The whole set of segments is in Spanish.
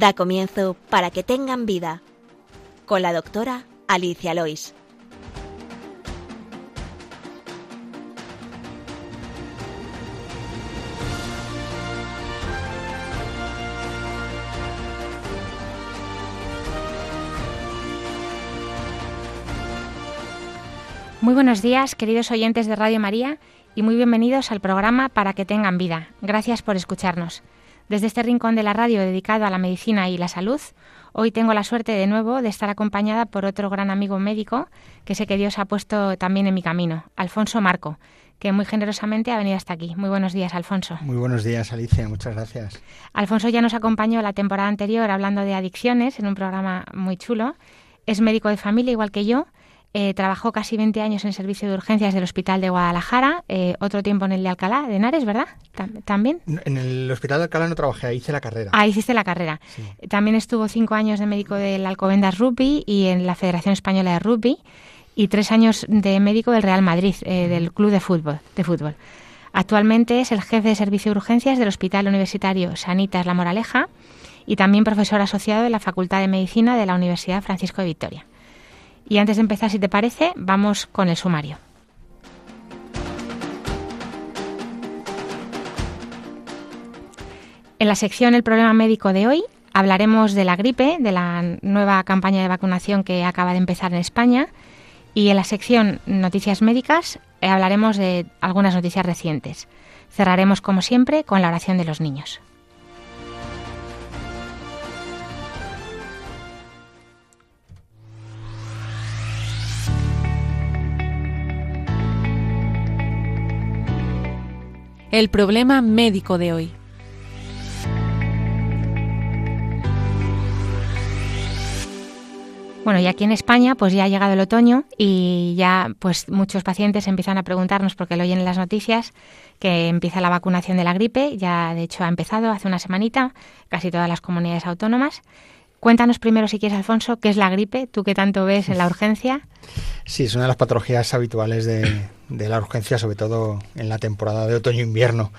Da comienzo para que tengan vida con la doctora Alicia Lois. Muy buenos días, queridos oyentes de Radio María, y muy bienvenidos al programa Para que tengan vida. Gracias por escucharnos. Desde este rincón de la radio dedicado a la medicina y la salud, hoy tengo la suerte de nuevo de estar acompañada por otro gran amigo médico que sé que Dios ha puesto también en mi camino, Alfonso Marco, que muy generosamente ha venido hasta aquí. Muy buenos días, Alfonso. Muy buenos días, Alicia. Muchas gracias. Alfonso ya nos acompañó la temporada anterior hablando de adicciones en un programa muy chulo. Es médico de familia igual que yo eh, trabajó casi 20 años en el servicio de urgencias del Hospital de Guadalajara, eh, otro tiempo en el de Alcalá, de Henares, ¿verdad? ¿También? En el Hospital de Alcalá no trabajé, ahí hice la carrera. Ah, hiciste la carrera. También estuvo cinco años de médico del Alcobendas Rugby y en la Federación Española de Rugby y tres años de médico del Real Madrid, eh, del Club de Fútbol, de fútbol. Actualmente es el jefe de servicio de urgencias del Hospital Universitario Sanitas La Moraleja y también profesor asociado de la Facultad de Medicina de la Universidad Francisco de Vitoria. Y antes de empezar, si te parece, vamos con el sumario. En la sección El problema médico de hoy hablaremos de la gripe, de la nueva campaña de vacunación que acaba de empezar en España. Y en la sección Noticias Médicas eh, hablaremos de algunas noticias recientes. Cerraremos, como siempre, con la oración de los niños. El problema médico de hoy. Bueno, y aquí en España pues ya ha llegado el otoño y ya pues muchos pacientes empiezan a preguntarnos porque lo oyen en las noticias que empieza la vacunación de la gripe, ya de hecho ha empezado hace una semanita, casi todas las comunidades autónomas. Cuéntanos primero, si quieres, Alfonso, qué es la gripe, tú que tanto ves en la urgencia. Sí, es una de las patologías habituales de, la urgencia, sobre todo en la temporada de otoño-invierno.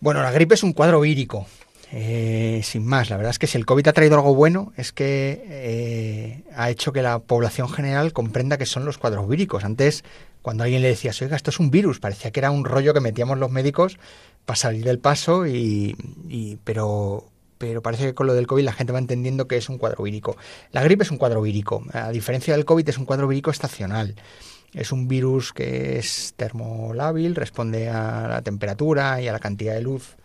Bueno, la gripe es un cuadro vírico, eh, sin más. La verdad es que si el COVID ha traído algo bueno, es que eh, ha hecho que la población general comprenda que son los cuadros víricos. Antes, cuando alguien le decía, oiga, esto es un virus, parecía que era un rollo que metíamos los médicos para salir del paso, y, y pero pero parece que con lo del COVID la gente va entendiendo que es un cuadro vírico. La gripe es un cuadro vírico, a diferencia del COVID es un cuadro vírico estacional. Es un virus que es termolábil, responde a la temperatura y a la cantidad de luz.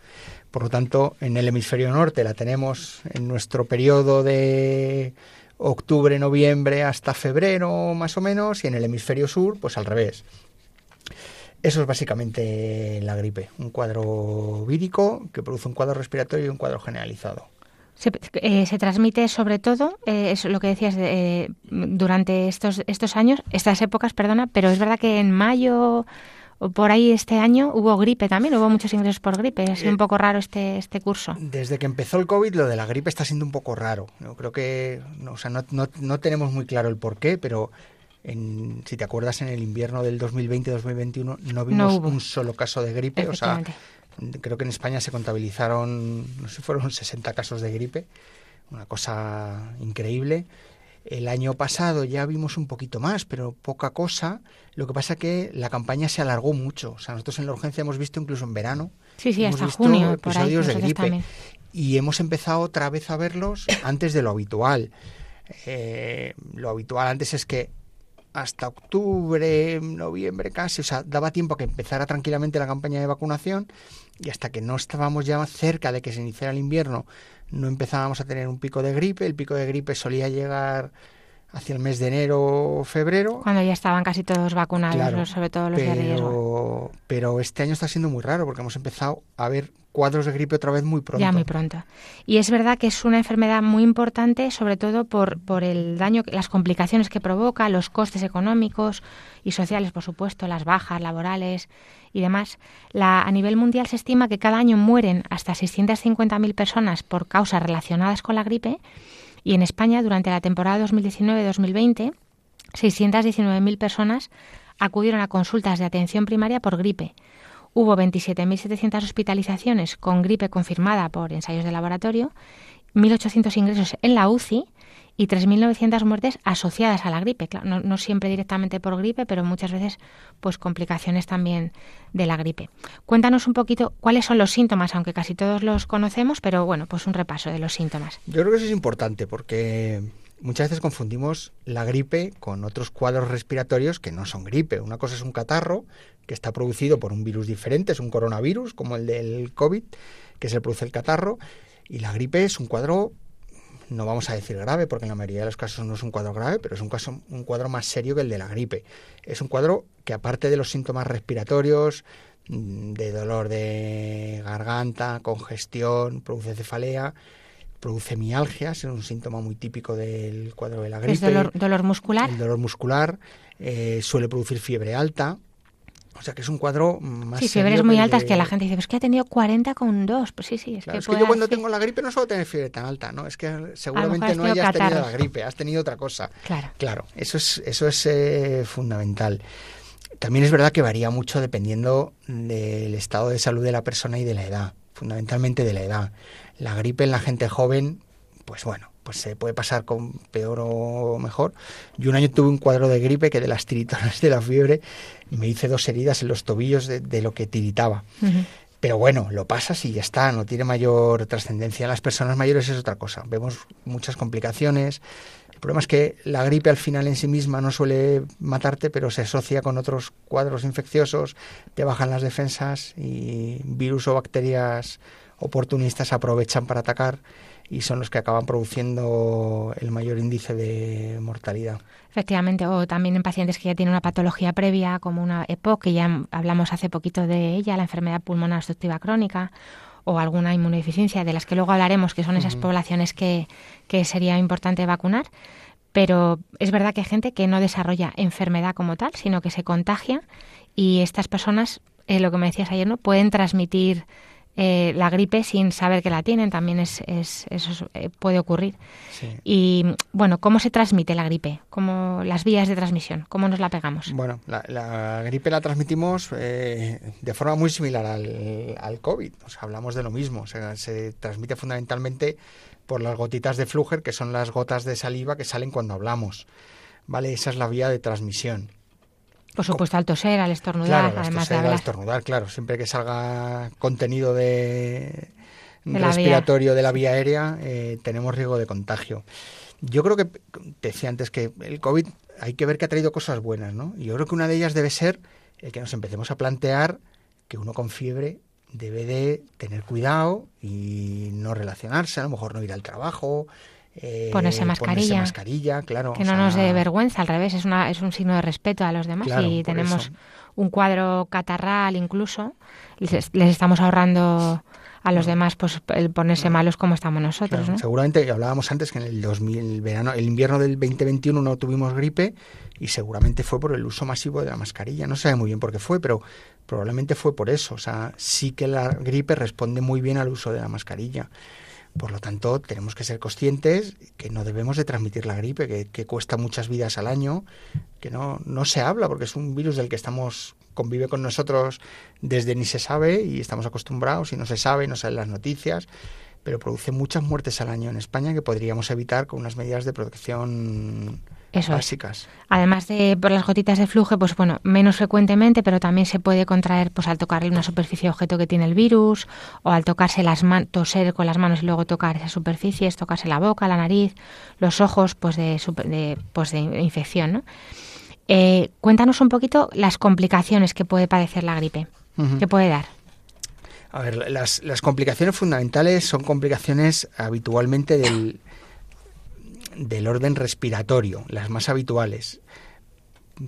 Por lo tanto, en el hemisferio norte la tenemos en nuestro periodo de octubre, noviembre hasta febrero más o menos, y en el hemisferio sur, pues al revés. Eso es básicamente la gripe, un cuadro vírico que produce un cuadro respiratorio y un cuadro generalizado. Se, eh, transmite sobre todo, eh, es lo que decías, eh, durante estos, estos años, estas épocas, perdona, pero es verdad que en mayo o por ahí este año hubo gripe también, hubo muchos ingresos por gripe. Es un poco raro este, este curso. Desde que empezó el COVID, lo de la gripe está siendo un poco raro. Yo creo que, o sea, no, no, no tenemos muy claro el por qué, pero si te acuerdas, en el invierno del 2020-2021 no vimos un solo caso de gripe. O sea, creo que en España se contabilizaron, no sé fueron 60 casos de gripe, una cosa increíble. El año pasado ya vimos un poquito más, pero poca cosa. Lo que pasa es que la campaña se alargó mucho. O sea, nosotros en la urgencia hemos visto incluso en verano. Sí, sí, hasta junio. Episodios de gripe. Y hemos empezado otra vez a verlos antes de lo habitual. Eh, lo habitual antes es que hasta octubre, noviembre casi, o sea, daba tiempo a que empezara tranquilamente la campaña de vacunación y hasta que no estábamos ya cerca de que se iniciara el invierno, no empezábamos a tener un pico de gripe, el pico de gripe solía llegar hacia el mes de enero o febrero. Cuando ya estaban casi todos vacunados, sobre todo los de riesgo. Pero este año está siendo muy raro porque hemos empezado a ver cuadros de gripe otra vez muy pronto. Ya muy pronto. Y es verdad que es una enfermedad muy importante, sobre todo por, por el daño, las complicaciones que provoca, los costes económicos y sociales, por supuesto, las bajas laborales y demás. La, a nivel mundial se estima que cada año mueren hasta 650.000 personas por causas relacionadas con la gripe y en España durante la temporada 2019-2020 619.000 personas acudieron a consultas de atención primaria por gripe Hubo 27.700 hospitalizaciones con gripe confirmada por ensayos de laboratorio 1.800 ingresos en la UCI y 3.900 muertes asociadas a la gripe. Claro, no, siempre directamente por gripe, pero muchas veces pues complicaciones también de la gripe. Cuéntanos un poquito cuáles son los síntomas, aunque casi todos los conocemos, pero bueno, pues un repaso de los síntomas. Yo creo que eso es importante porque muchas veces confundimos la gripe con otros cuadros respiratorios que no son gripe. Una cosa es un catarro que está producido por un virus diferente, es un coronavirus como el del COVID, que se produce el catarro, y la gripe es un cuadro no vamos a decir grave, porque en la mayoría de los casos no es un cuadro grave, pero es un, caso, un cuadro más serio que el de la gripe. Es un cuadro que aparte de los síntomas respiratorios, mm, de dolor de garganta, congestión, produce cefalea, produce mialgias, es un síntoma muy típico del cuadro de la gripe. ¿Es dolor, dolor muscular? El dolor muscular, eh, suele producir fiebre alta, o sea que es un cuadro más. Sí, fiebres muy altas que la gente dice, pues que ha tenido 40 con 2. Pues sí, sí, es que. Es que yo cuando tengo la gripe no suelo tener fiebre tan alta, ¿no? Es que seguramente no hayas tenido la gripe, has tenido otra cosa. Claro. Claro, eso es, eso es eh, fundamental. También es verdad que varía mucho dependiendo del estado de salud de la persona y de la edad, fundamentalmente de la edad. La gripe en la gente joven, pues bueno, pues se puede pasar con peor o mejor. Yo un año tuve un cuadro de gripe que de las tiritonas de la fiebre me hice dos heridas en los tobillos de, lo que tiritaba. Pero bueno, lo pasas y ya está, no tiene mayor trascendencia. En las personas mayores es otra cosa. Vemos muchas complicaciones. El problema es que la gripe al final en sí misma no suele matarte, pero se asocia con otros cuadros infecciosos, te bajan las defensas y virus o bacterias oportunistas aprovechan para atacar y son los que acaban produciendo el mayor índice de mortalidad. Efectivamente, o también en pacientes que ya tienen una patología previa, como una EPOC, que ya hablamos hace poquito de ella, la enfermedad pulmonar obstructiva crónica, o alguna inmunodeficiencia, de las que luego hablaremos, que son esas poblaciones que, que sería importante vacunar. Pero es verdad que hay gente que no desarrolla enfermedad como tal, sino que se contagia y estas personas, eh, lo que me decías ayer, ¿no? pueden transmitir eh, la gripe sin saber que la tienen, también es, eso eh, puede ocurrir. Y bueno, ¿cómo se transmite la gripe? ¿Cómo, las vías de transmisión, ¿cómo nos la pegamos? Bueno, la, gripe la transmitimos eh, de forma muy similar al, al COVID, o sea, hablamos de lo mismo, se transmite fundamentalmente por las gotitas de flujer, que son las gotas de saliva que salen cuando hablamos. ¿Vale? Esa es la vía de transmisión. Por supuesto, al toser, al estornudar, además de Al estornudar, claro. Siempre que salga contenido de, respiratorio de la vía aérea, eh, tenemos riesgo de contagio. Yo creo que, te decía antes que el COVID hay que ver que ha traído cosas buenas, ¿no? Y yo creo que una de ellas debe ser el que nos empecemos a plantear que uno con fiebre debe de tener cuidado y no relacionarse, a lo mejor no ir al trabajo, eh, ponerse mascarilla. mascarilla, claro. Que no nos dé vergüenza, al revés, es, una, es un signo de respeto a los demás. y tenemos un cuadro catarral incluso, les, estamos ahorrando a los demás pues el ponerse malos como estamos nosotros. ¿no? Seguramente, hablábamos antes que en el 2000, verano, el invierno del 2021 no tuvimos gripe y seguramente fue por el uso masivo de la mascarilla. No sé muy bien por qué fue, pero probablemente fue por eso. O sea, sí que la gripe responde muy bien al uso de la mascarilla. Por lo tanto, tenemos que ser conscientes que no debemos de transmitir la gripe, que, cuesta muchas vidas al año, que no, no se habla porque es un virus del que estamos convive con nosotros desde ni se sabe y estamos acostumbrados y no se sabe, no salen las noticias, pero produce muchas muertes al año en España que podríamos evitar con unas medidas de protección básicas. Además de por las gotitas de flujo, pues bueno, menos frecuentemente, pero también se puede contraer pues al tocarle una superficie objeto que tiene el virus o al tocarse las manos, toser con las manos y luego tocar esas superficies, tocarse la boca, la nariz, los ojos, pues de, de pues de infección, ¿no? Eh, cuéntanos un poquito las complicaciones que puede padecer la gripe, que puede dar. A ver, las, las complicaciones fundamentales son complicaciones habitualmente del, del orden respiratorio, las más habituales.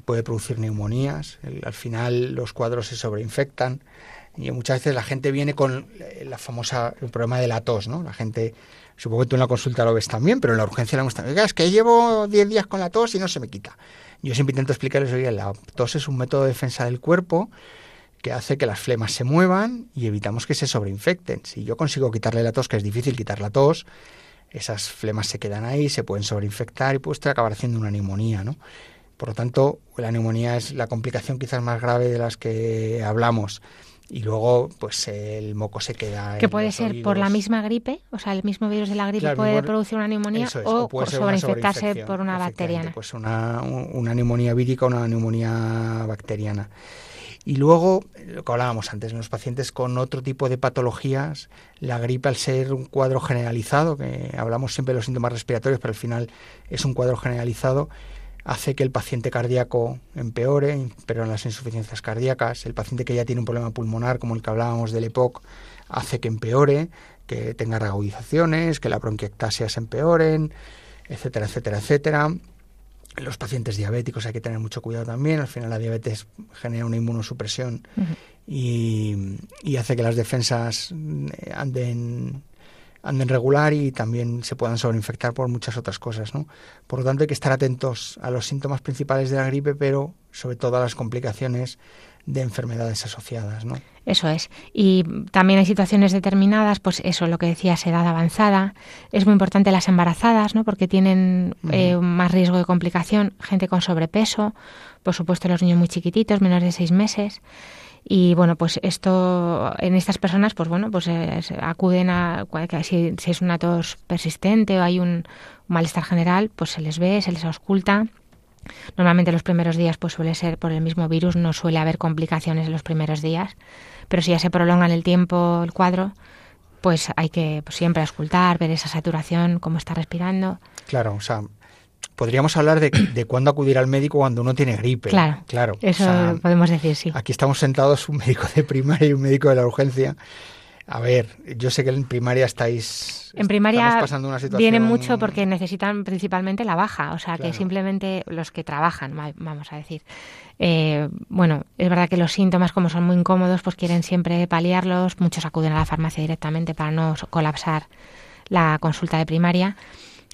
Puede producir neumonías, al final los cuadros se sobreinfectan y muchas veces la gente viene con la famosa el problema de la tos, ¿no? La gente, supongo que tú en la consulta lo ves también, pero en la urgencia la muestra, es que llevo 10 días con la tos y no se me quita. Yo siempre intento explicarles, oye, la tos es un método de defensa del cuerpo que hace que las flemas se muevan y evitamos que se sobreinfecten. Si yo consigo quitarle la tos, que es difícil quitar la tos, esas flemas se quedan ahí, se pueden sobreinfectar y puede acabar haciendo una neumonía, ¿no? Por lo tanto, la neumonía es la complicación quizás más grave de las que hablamos. y luego pues el moco se queda que puede ser por la misma gripe o sea el mismo virus de la gripe puede producir una neumonía o, por sobreinfectarse por una bacteriana pues una, una neumonía vírica o una neumonía bacteriana y luego, lo que hablábamos antes, en los pacientes con otro tipo de patologías, la gripe al ser un cuadro generalizado, que hablamos siempre de los síntomas respiratorios, pero al final es un cuadro generalizado, hace que el paciente cardíaco empeore, pero en las insuficiencias cardíacas, el paciente que ya tiene un problema pulmonar, como el que hablábamos del EPOC, hace que empeore, que tenga reagudizaciones, que la bronquiectasia se empeoren, etcétera, etcétera, etcétera. Los pacientes diabéticos hay que tener mucho cuidado también. Al final la diabetes genera una inmunosupresión y, y, hace que las defensas eh, anden anden regular y también se puedan sobreinfectar por muchas otras cosas, ¿no? Por lo tanto, hay que estar atentos a los síntomas principales de la gripe, pero sobre todo a las complicaciones de enfermedades asociadas, ¿no? Eso es. Y también hay situaciones determinadas, pues eso, lo que decías, edad avanzada. Es muy importante las embarazadas, ¿no? Porque tienen eh, más riesgo de complicación. Gente con sobrepeso, por supuesto los niños muy chiquititos, menores de seis meses y bueno pues esto en estas personas pues bueno pues eh, acuden a si, si, es una tos persistente o hay un, malestar general pues se les ve se les ausculta normalmente los primeros días pues suele ser por el mismo virus no suele haber complicaciones en los primeros días pero si ya se prolonga en el tiempo el cuadro pues hay que pues, siempre auscultar ver esa saturación cómo está respirando claro o sea podríamos hablar de, de cuándo acudir al médico cuando uno tiene gripe. Claro, claro. Eso podemos decir, sí. Aquí estamos sentados un médico de primaria y un médico de la urgencia. A ver, yo sé que en primaria estáis. En primaria pasando una situación... vienen mucho porque necesitan principalmente la baja, o sea que simplemente los que trabajan, vamos a decir. Eh, bueno, es verdad que los síntomas, como son muy incómodos, pues quieren siempre paliarlos. Muchos acuden a la farmacia directamente para no colapsar la consulta de primaria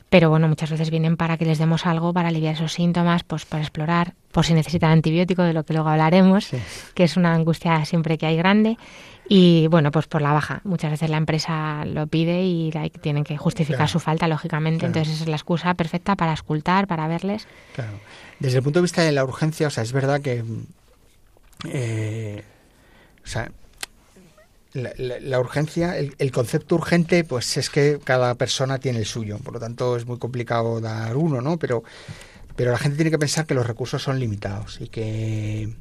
pero bueno, muchas veces vienen para que les demos algo para aliviar esos síntomas, pues para explorar, por si necesitan antibiótico, de lo que luego hablaremos, que es una angustia siempre que hay grande. Y bueno, pues por la baja. Muchas veces la empresa lo pide y tienen que justificar su falta, lógicamente. Entonces esa es la excusa perfecta para escultar, para verles. Claro. Desde el punto de vista de la urgencia, o sea, es verdad que... Eh, o sea, la, urgencia, el, concepto urgente, pues es que cada persona tiene el suyo, por lo tanto es muy complicado dar uno, ¿no? Pero, pero la gente tiene que pensar que los recursos son limitados y que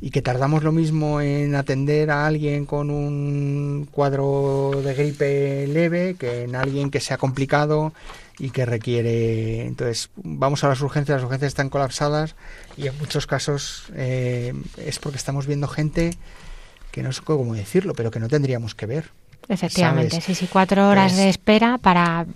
y que tardamos lo mismo en atender a alguien con un cuadro de gripe leve que en alguien que sea complicado y que requiere. Entonces, vamos a las urgencias, las urgencias están colapsadas y en muchos casos eh, es porque estamos viendo gente que no sé cómo decirlo, pero que no tendríamos que ver. Efectivamente, sí, sí, cuatro horas de espera para,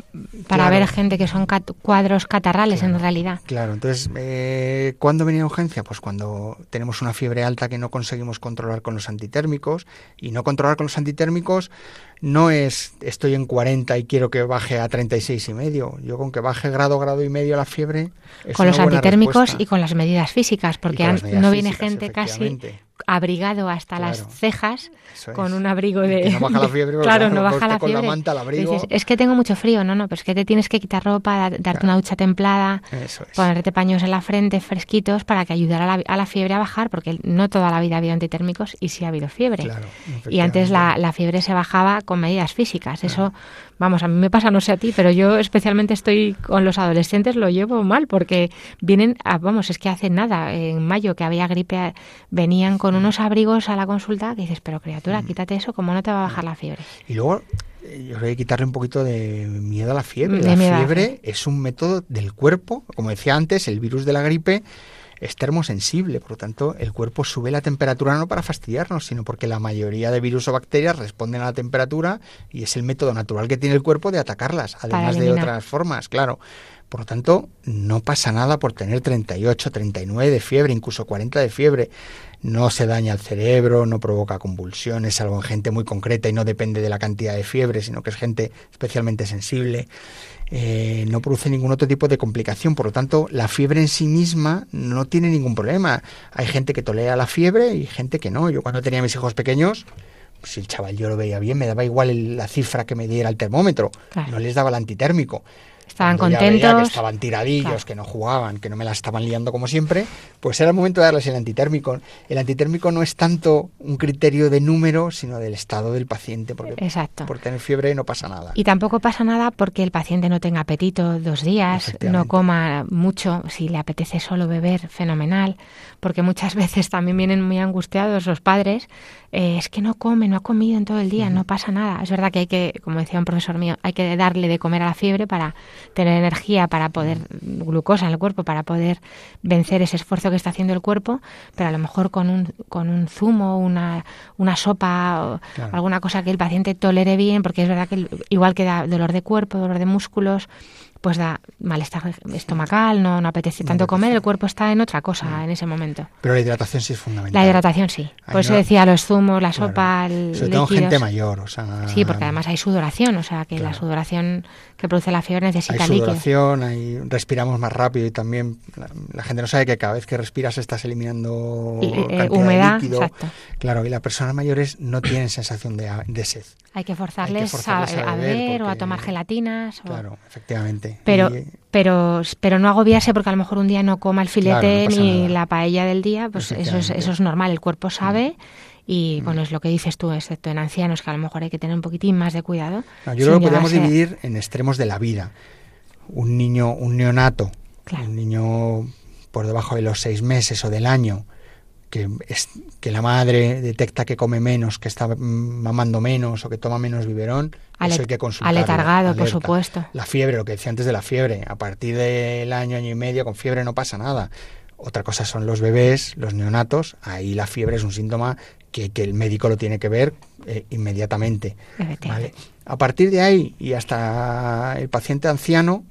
para ver gente que son cuadros catarrales en realidad. Claro, entonces, eh, ¿cuándo viene urgencia? Pues cuando tenemos una fiebre alta que no conseguimos controlar con los antitérmicos, y no controlar con los antitérmicos no es estoy en 40 y quiero que baje a 36 y medio. Yo con que baje grado, grado y medio la fiebre. con los antitérmicos y con las medidas físicas, porque no viene gente casi abrigado hasta las cejas con un abrigo de... no baja la fiebre, claro, no baja la fiebre. la manta, el abrigo. es que tengo mucho frío, no, no, pero es que te tienes que quitar ropa, darte una ducha templada, ponerte paños en la frente fresquitos para que ayudara a la, a la, fiebre a bajar, porque no toda la vida ha habido antitérmicos y sí ha habido fiebre. y antes la, la, fiebre se bajaba con medidas físicas. Eso, vamos, a mí me pasa, no sé a ti, pero yo especialmente estoy con los adolescentes, lo llevo mal, porque vienen, vamos, es que hace nada, en mayo que había gripe, venían con unos abrigos a la consulta que dices, pero criatura, quítate eso, ¿cómo no te va a bajar la fiebre? Y luego eh, yo creo que quitarle un poquito de miedo a la fiebre. la fiebre es un método del cuerpo, como decía antes, el virus de la gripe es termosensible, por lo tanto el cuerpo sube la temperatura no para fastidiarnos, sino porque la mayoría de virus o bacterias responden a la temperatura y es el método natural que tiene el cuerpo de atacarlas, además de otras formas, claro. Por lo tanto, no pasa nada por tener 38, 39 de fiebre, incluso 40 de fiebre. No se daña el cerebro, no provoca convulsiones, salvo en gente muy concreta y no depende de la cantidad de fiebre, sino que es gente especialmente sensible. Eh, no produce ningún otro tipo de complicación. Por lo tanto, la fiebre en sí misma no tiene ningún problema. Hay gente que tolera la fiebre y gente que no. Yo cuando tenía mis hijos pequeños, si el chaval yo lo veía bien, me daba igual la cifra que me diera el termómetro, no les daba el antitérmico estaban cuando contentos. que estaban tiradillos, Claro. que no jugaban, que no me la estaban liando como siempre, pues era el momento de darles el antitérmico. El antitérmico no es tanto un criterio de número, sino del estado del paciente, porque Exacto. por tener fiebre no pasa nada. Y tampoco pasa nada porque el paciente no tenga apetito dos días, no coma mucho, si le apetece solo beber, fenomenal, porque muchas veces también vienen muy angustiados los padres, eh, es que no come, no ha comido en todo el día, no pasa nada. Es verdad que hay que, como decía un profesor mío, hay que darle de comer a la fiebre para tener energía, para poder, glucosa en el cuerpo, para poder vencer ese esfuerzo que está haciendo el cuerpo, pero a lo mejor con un, con un zumo, una, una sopa o Claro. alguna cosa que el paciente tolere bien, porque es verdad que igual que da dolor de cuerpo, dolor de músculos, pues da malestar estomacal, no, no apetece tanto comer, el cuerpo está en otra cosa en ese momento. Pero la hidratación sí es fundamental. La hidratación sí. Ahí Por eso no- decía los zumos, la Claro. sopa, el Sobre todo en gente mayor, o sea... Sí, porque además hay sudoración, o sea que la Claro. sudoración que produce la fiebre hay necesita líquido. sudoración, hay, respiramos más rápido y también la, la gente no sabe que cada vez que respiras estás eliminando Y, eh, cantidad de humedad, líquido. exacto. Claro, y las personas mayores no tienen sensación de, de sed. Hay que forzarles, forzarles a, a a beber beber o a tomar gelatinas. o- Claro, efectivamente. Pero, Y- pero, pero no agobiarse porque a lo mejor un día no coma el filete Claro, no ni nada. la paella del día, pues eso es. Mm. eso es normal, el cuerpo sabe y bueno, es lo que dices tú, excepto en ancianos que a lo mejor hay que tener un poquitín más de cuidado. No, yo creo que podemos llegarse- dividir en extremos de la vida. Un niño, un neonato, Claro. un niño por debajo de los seis meses o del año, que, es, que la madre detecta que come menos, que está mm, mamando menos o que toma menos biberón, Ale- eso hay que consultarlo. aletargado, por supuesto. La fiebre, lo que decía antes de la fiebre, a partir del año, año y medio, con fiebre no pasa nada. Otra cosa son los bebés, los neonatos, ahí la fiebre es un síntoma que, que el médico lo tiene que ver eh, inmediatamente. ¿vale? A partir de ahí y hasta el paciente anciano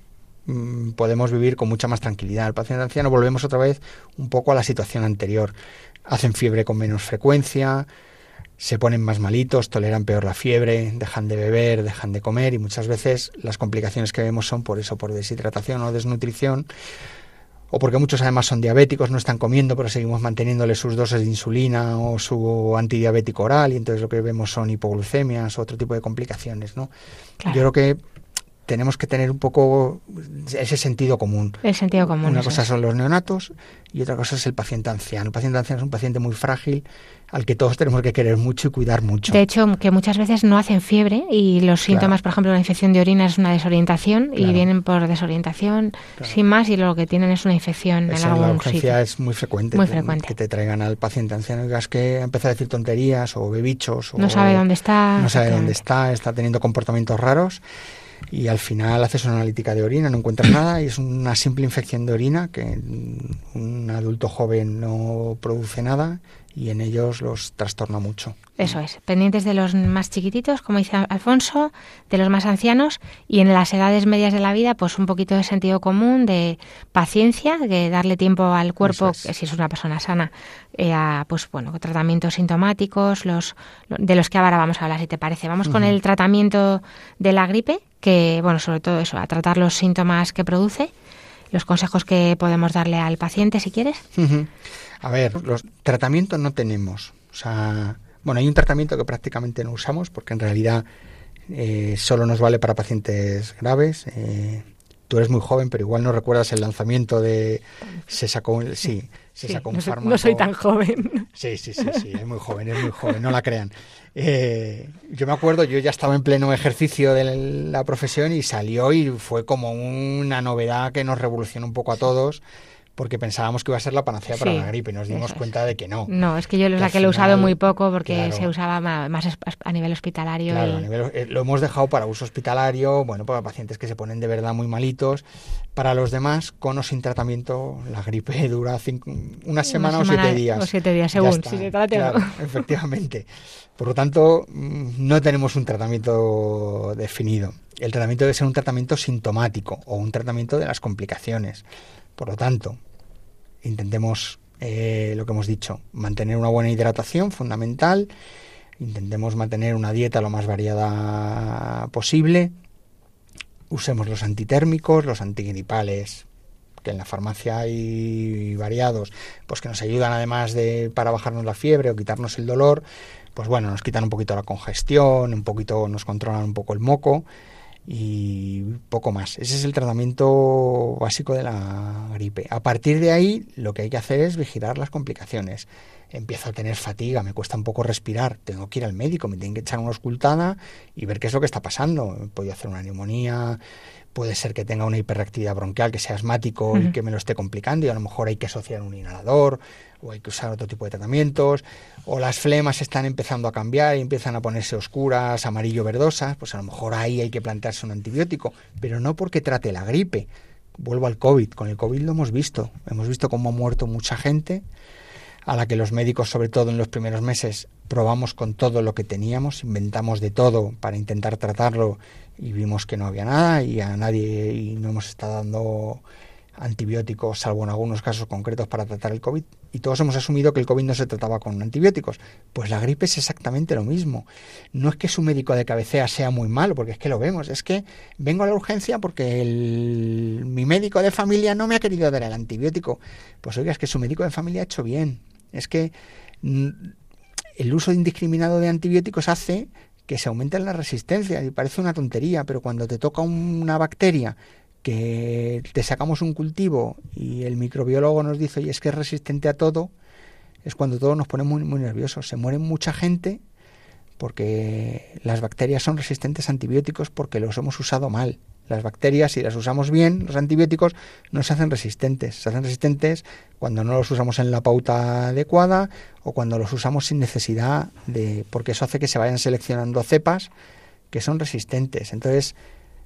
mm, podemos vivir con mucha más tranquilidad. El paciente anciano volvemos otra vez un poco a la situación anterior. Hacen fiebre con menos frecuencia, se ponen más malitos, toleran peor la fiebre, dejan de beber, dejan de comer y muchas veces las complicaciones que vemos son por eso, por deshidratación o desnutrición o porque muchos además son diabéticos, no están comiendo, pero seguimos manteniéndole sus dosis de insulina o su antidiabético oral, y entonces lo que vemos son hipoglucemias o otro tipo de complicaciones, ¿no? Claro. Yo creo que tenemos que tener un poco ese sentido común. El sentido común. Una cosa es. son los neonatos y otra cosa es el paciente anciano. El paciente anciano es un paciente muy frágil al que todos tenemos que querer mucho y cuidar mucho. De hecho, que muchas veces no hacen fiebre y los síntomas, por ejemplo, una infección de orina es una desorientación y vienen por desorientación Claro. sin más y lo que tienen es una infección en en la algún urgencia sitio. es muy frecuente, Muy frecuente. que te traigan al paciente anciano y digas que empieza a decir tonterías o bebichos. No o sabe dónde está. No sabe dónde está, está teniendo comportamientos raros y al final haces una analítica de orina, no encuentras nada y es una simple infección de orina que un adulto joven no produce nada y en ellos los trastorna mucho. Eso es, pendientes de los más chiquititos, como dice Alfonso, de los más ancianos y en las edades medias de la vida, pues un poquito de sentido común, de paciencia, de darle tiempo al cuerpo, es. que si es una persona sana, eh, a, pues bueno, tratamientos sintomáticos, los de los que ahora vamos a hablar, si te parece. Vamos con el tratamiento de la gripe, que bueno, sobre todo eso, a tratar los síntomas que produce, los consejos que podemos darle al paciente, si quieres. Ujú. A ver, los tratamientos no tenemos. O sea, bueno, hay un tratamiento que prácticamente no usamos porque en realidad eh, solo nos vale para pacientes graves. Eh, tú eres muy joven, pero igual no recuerdas el lanzamiento de... Se sacó, un- sí, se sacó un fármaco. joven. Sí, sí, sí, sí, es muy joven, es muy joven, no la crean. Eh, yo me acuerdo, yo ya estaba en pleno ejercicio de la profesión y salió y fue como una novedad que nos revolucionó un poco a todos porque pensábamos que iba a ser la panacea para Sí, la gripe y nos dimos eso es. cuenta de que no. No, es que yo lo, Que que lo he usado muy poco porque claro. se usaba más a nivel hospitalario. Claro, y- a nivel- eh, lo hemos dejado para uso hospitalario, bueno, para pacientes que se ponen de verdad muy malitos. Para los demás, con o sin tratamiento, la gripe dura cinco- una semana, o semana siete días. o siete días, según, si se trate o claro, efectivamente. Por lo tanto, mm, no tenemos un tratamiento definido. El tratamiento debe ser un tratamiento sintomático o un tratamiento de las complicaciones. Por lo tanto, intentemos eh, lo que hemos dicho, mantener una buena hidratación, fundamental. Intentemos mantener una dieta lo más variada posible. Usemos los antitérmicos, los antigripales, que en la farmacia hay variados, pues que nos ayudan además de para bajarnos la fiebre o quitarnos el dolor, pues bueno, nos quitan un poquito la congestión, un poquito nos controlan un poco el moco y poco más. Ese es el tratamiento básico de la gripe. A partir de ahí, lo que hay que hacer es vigilar las complicaciones. Empiezo a tener fatiga, me cuesta un poco respirar, tengo que ir al médico, me tienen que echar una auscultada y ver qué es lo que está pasando. Puedo hacer una neumonía, puede ser que tenga una hiperreactividad bronquial, que sea asmático y que me lo esté complicando y a lo mejor hay que asociar un inhalador o hay que usar otro tipo de tratamientos, o las flemas están empezando a cambiar y empiezan a ponerse oscuras, amarillo verdosas, pues a lo mejor ahí hay que plantearse un antibiótico, pero no porque trate la gripe. Vuelvo al COVID, con el COVID lo hemos visto, hemos visto cómo ha muerto mucha gente, a la que los médicos, sobre todo en los primeros meses, probamos con todo lo que teníamos, inventamos de todo para intentar tratarlo y vimos que no había nada y a nadie y no hemos estado dando antibióticos, salvo en algunos casos concretos para tratar el COVID, y todos hemos asumido que el COVID no se trataba con antibióticos. Pues la gripe es exactamente lo mismo. No es que su médico de cabecera sea muy malo, porque es que lo vemos, es que vengo a la urgencia porque el, mi médico de familia no me ha querido dar el antibiótico. Pues oiga, es que su médico de familia ha hecho bien. Es que mm, el uso indiscriminado de antibióticos hace que se aumenten las resistencias y parece una tontería, pero cuando te toca una bacteria que te sacamos un cultivo y el microbiólogo nos dice, y es que es resistente a todo, es cuando todos nos ponemos muy, muy nerviosos. Se muere mucha gente porque las bacterias son resistentes a antibióticos porque los hemos usado mal. Las bacterias, si las usamos bien, los antibióticos no se hacen resistentes. Se hacen resistentes cuando no los usamos en la pauta adecuada o cuando los usamos sin necesidad de. porque eso hace que se vayan seleccionando cepas que son resistentes. Entonces,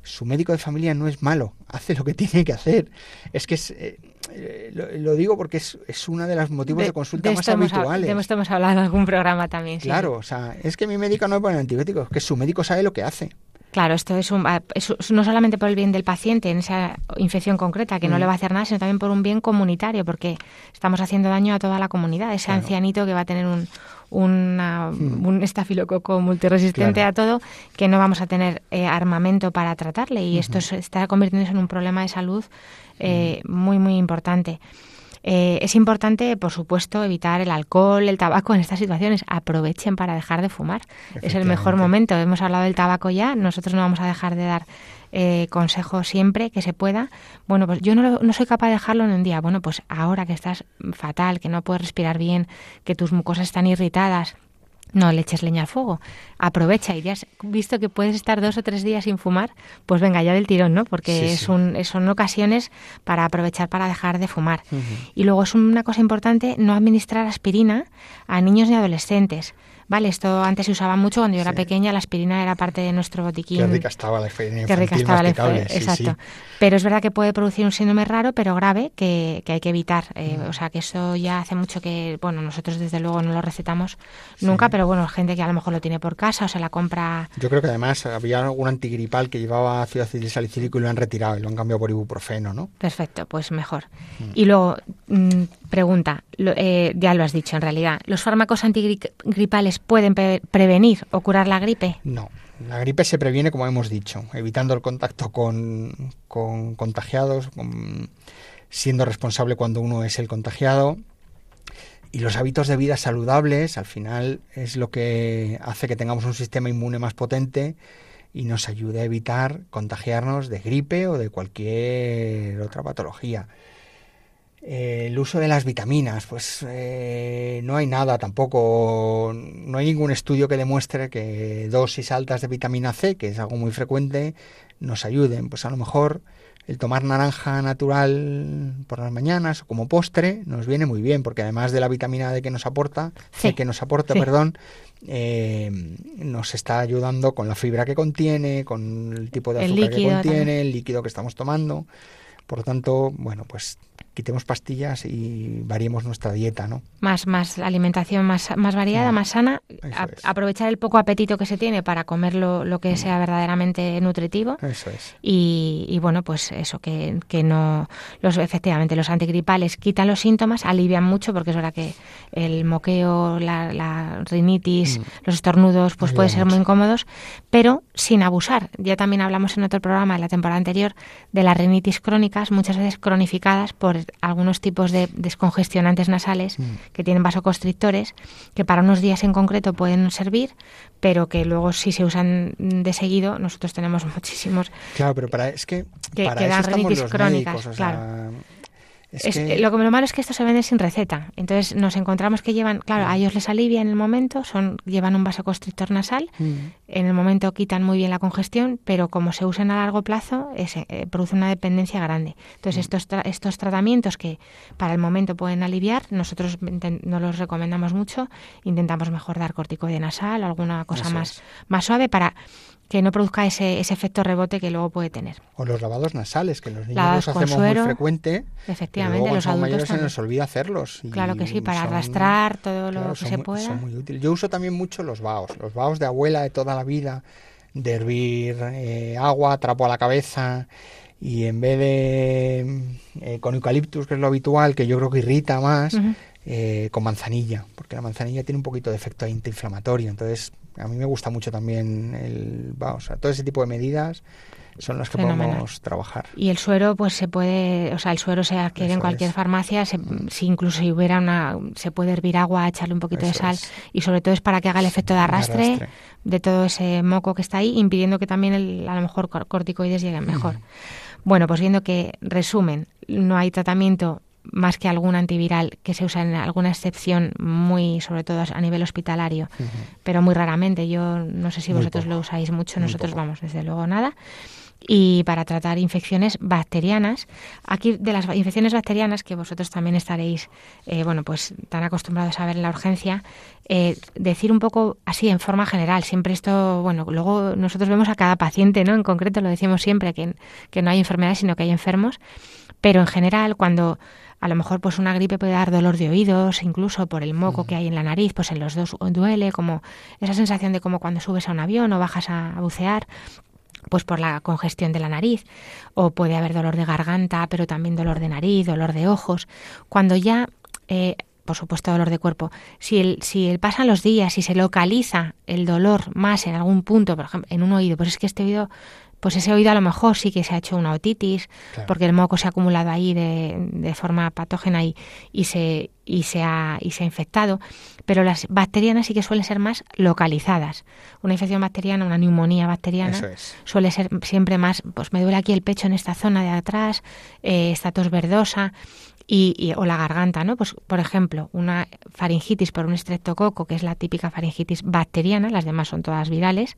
su médico de familia no es malo, hace lo que tiene que hacer. Es que es, eh, eh, lo, digo porque es, es uno de los motivos de, consulta más habituales. de esto hemos hablado en algún programa también. Claro, o sea, es que mi médico no me pone antibióticos, que su médico sabe lo que hace. Claro, esto es, un, no solamente por el bien del paciente en esa infección concreta, que no le va a hacer nada, sino también por un bien comunitario, porque estamos haciendo daño a toda la comunidad. Ese ancianito que va a tener un, hmm. un estafilococo multiresistente a todo, que no vamos a tener eh, armamento para tratarle. Y esto se está convirtiéndose en un problema de salud eh, hmm. muy, muy importante. Eh, es importante, por supuesto, evitar el alcohol, el tabaco en estas situaciones. Aprovechen para dejar de fumar. Es el mejor momento. Hemos hablado del tabaco ya. Nosotros no vamos a dejar de dar eh, consejos siempre que se pueda. Bueno, pues yo no, no soy capaz de dejarlo en un día. Bueno, pues ahora que estás fatal, que no puedes respirar bien, que tus mucosas están irritadas, no le eches leña al fuego. Aprovecha y ya has visto que puedes estar dos o tres días sin fumar, pues venga ya del tirón, ¿no? Porque es Un, son ocasiones para aprovechar para dejar de fumar. Y luego es una cosa importante no administrar aspirina a niños ni adolescentes. Vale, esto antes se usaba mucho cuando yo era pequeña, la aspirina era parte de nuestro botiquín. Qué rica estaba la aspirina Qué rica estaba la exacto. Pero es verdad que puede producir un síndrome raro, pero grave, que, que hay que evitar. Eh, mm. O sea, que eso ya hace mucho que, bueno, nosotros desde luego no lo recetamos nunca, pero bueno, gente que a lo mejor lo tiene por casa o se la compra. Yo creo que además había algún antigripal que llevaba ácido salicílico y lo han retirado y lo han cambiado por ibuprofeno, ¿no? Perfecto, pues mejor. Mm. Y luego, pregunta, eh, ya lo has dicho en realidad, ¿los fármacos antigripales pueden prevenir o curar la gripe? No. La gripe se previene, como hemos dicho, evitando el contacto con, contagiados, siendo responsable cuando uno es el contagiado. Y los hábitos de vida saludables, al final, es lo que hace que tengamos un sistema inmune más potente y nos ayude a evitar contagiarnos de gripe o de cualquier otra patología. Eh, el uso de las vitaminas, pues eh, no hay nada tampoco, no hay ningún estudio que demuestre que dosis altas de vitamina C, que es algo muy frecuente, nos ayuden. Pues a lo mejor el tomar naranja natural por las mañanas o como postre nos viene muy bien, porque además de la vitamina D que nos aporta, que nos aporta, perdón, eh, nos está ayudando con la fibra que contiene, con el tipo de azúcar que contiene, el líquido que estamos tomando. Por lo tanto, bueno, pues quitemos pastillas y variemos nuestra dieta, ¿no? Más, más alimentación más, más variada, más sana, aprovechar el poco apetito que se tiene para comer lo, que sea verdaderamente nutritivo. Eso es. Y, bueno, pues eso, que, que, no, los efectivamente los antigripales quitan los síntomas, alivian mucho, porque es verdad que el moqueo, la, rinitis, mm. los estornudos, pues pueden ser muy incómodos, pero sin abusar. Ya también hablamos en otro programa de la temporada anterior de las rinitis crónicas, muchas veces cronificadas por algunos tipos de descongestionantes nasales Mm. que tienen vasoconstrictores, que para unos días en concreto pueden servir, pero que luego si se usan de seguido, nosotros tenemos muchísimos. Claro, pero para, es que, Que- para que eso estamos los crónicas, médicos, o sea, claro. Es Es- que- Lo, que, lo malo es que esto se vende sin receta. Entonces nos encontramos que llevan, claro, a ellos les alivia en el momento, son llevan un vasoconstrictor nasal, Mm. en el momento quitan muy bien la congestión, pero como se usan a largo plazo, es, eh, produce una dependencia grande. Entonces estos, tra- estos tratamientos que para el momento pueden aliviar, nosotros no los recomendamos mucho, intentamos mejor dar corticoide nasal o alguna cosa Eso más, más suave para que no produzca ese, ese efecto rebote que luego puede tener. O los lavados nasales, que los niños Lavados los hacemos suero, muy frecuente. Efectivamente, luego los adultos mayores se nos olvida hacerlos. y Claro que sí, para son- arrastrar todo lo que se muy- pueda. Son muy útiles. Yo uso también mucho los vaos, los vaos de abuela de toda la vida, de hervir eh, agua, trapo a la cabeza y en vez de eh, con eucaliptus, que es lo habitual, que yo creo que irrita más, eh, con manzanilla, porque la manzanilla tiene un poquito de efecto antiinflamatorio. Entonces, a mí me gusta mucho también el vaos. O sea, todo ese tipo de medidas son las que Fenomenal. podemos trabajar. Y el suero, pues se puede, o sea, el suero se adquiere en cualquier es. farmacia, se, si incluso si hubiera una, se puede hervir agua, echarle un poquito de sal es. y sobre todo es para que haga el efecto de arrastre, arrastre. de todo ese moco que está ahí, impidiendo que también el- a lo mejor cor- corticoides lleguen mejor. Bueno, pues viendo que, resumen, no hay tratamiento más que algún antiviral que se usa en alguna excepción muy, sobre todo a nivel hospitalario, pero muy raramente. Yo no sé si Muy vosotros poco. lo usáis mucho, Muy nosotros poco. vamos, desde luego nada. Y para tratar infecciones bacterianas, aquí de las infecciones bacterianas, que vosotros también estaréis, eh, bueno, pues tan acostumbrados a ver en la urgencia, eh, decir un poco así en forma general, siempre esto, bueno, luego nosotros vemos a cada paciente, ¿no? En concreto lo decimos siempre, que, que no hay enfermedades, sino que hay enfermos, pero en general cuando a lo mejor pues una gripe puede dar dolor de oídos, incluso por el moco que hay en la nariz, pues en los dos duele, como esa sensación de como cuando subes a un avión o bajas a, a bucear, pues por la congestión de la nariz, o puede haber dolor de garganta, pero también dolor de nariz, dolor de ojos. Cuando ya, eh, por supuesto, dolor de cuerpo, si el, si el pasan los días, si se localiza el dolor más en algún punto, por ejemplo, en un oído, pues es que este oído pues ese oído a lo mejor sí que se ha hecho una otitis, Claro. porque el moco se ha acumulado ahí de, de forma patógena y, y, se, y, se ha, y se ha infectado, pero las bacterianas sí que suelen ser más localizadas. Una infección bacteriana, una neumonía bacteriana, es. suele ser siempre más, pues me duele aquí el pecho en esta zona de atrás, eh, esta tos verdosa, y, y- o la garganta, ¿no? Pues, por ejemplo, una faringitis por un estreptococo, que es la típica faringitis bacteriana, las demás son todas virales,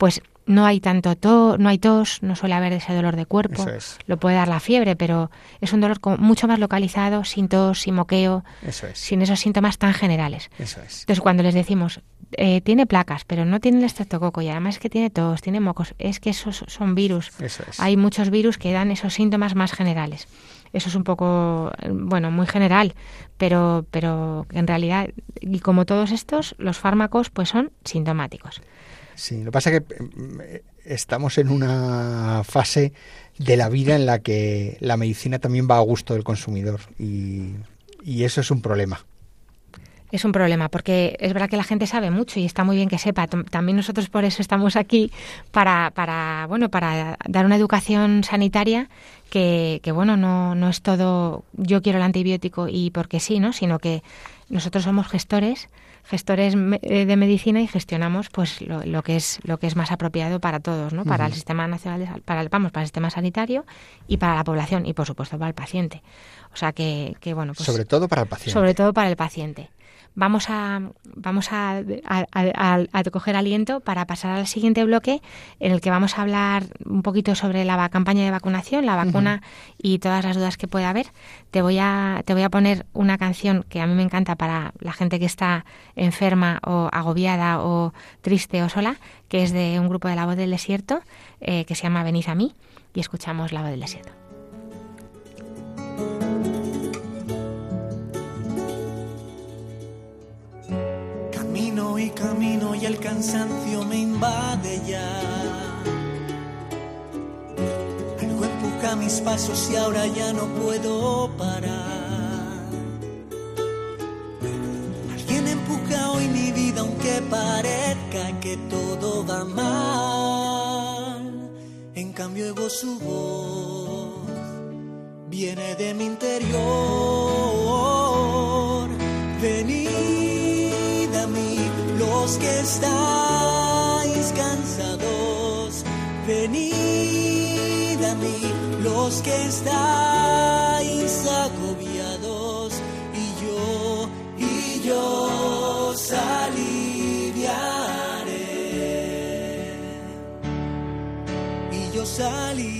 pues no hay tanto tos, no hay tos, no suele haber ese dolor de cuerpo, Eso es. lo puede dar la fiebre, pero es un dolor como mucho más localizado, sin tos, sin moqueo, Eso es. sin esos síntomas tan generales. Eso es. Entonces, cuando les decimos, eh, tiene placas, pero no tiene el estreptococo y además es que tiene tos, tiene mocos, es que esos son virus. Eso es. Hay muchos virus que dan esos síntomas más generales. Eso es un poco, bueno, muy general, pero, pero en realidad, y como todos estos, los fármacos pues son sintomáticos. Sí, lo que pasa es que mm, estamos en una fase de la vida en la que la medicina también va a gusto del consumidor y, y eso es un problema. Es un problema, porque es verdad que la gente sabe mucho y está muy bien que sepa. Tam- También nosotros por eso estamos aquí para, para bueno, para dar una educación sanitaria que, que bueno, no, no es todo yo quiero el antibiótico y porque sí, ¿no? Sino que nosotros somos gestores, gestores eh, de medicina y gestionamos pues lo, lo que es lo que es más apropiado para todos, ¿no? Para el sistema nacional de para el vamos, para el sistema sanitario y para la población y por supuesto para el paciente. O sea que, que bueno, pues sobre todo para el paciente. sobre todo para el paciente. Vamos a vamos a, a- a- a coger aliento para pasar al siguiente bloque en el que vamos a hablar un poquito sobre la campaña de vacunación, la vacuna y todas las dudas que pueda haber. Te voy a te voy a poner una canción que a mí me encanta para la gente que está enferma o agobiada o triste o sola, que es de un grupo de La Voz del Desierto eh, que se llama Venid a mí y escuchamos La Voz del Desierto. Camino y camino y el cansancio me invade ya. Algo empuja mis pasos y ahora ya no puedo parar. Alguien empuja hoy mi vida aunque parezca que todo va mal. En cambio su voz. viene de mi interior. Mí los que estáis cansados. Venid a mí los que estáis agobiados. Y yo, y yo aliviaré. Y yo aliviaré.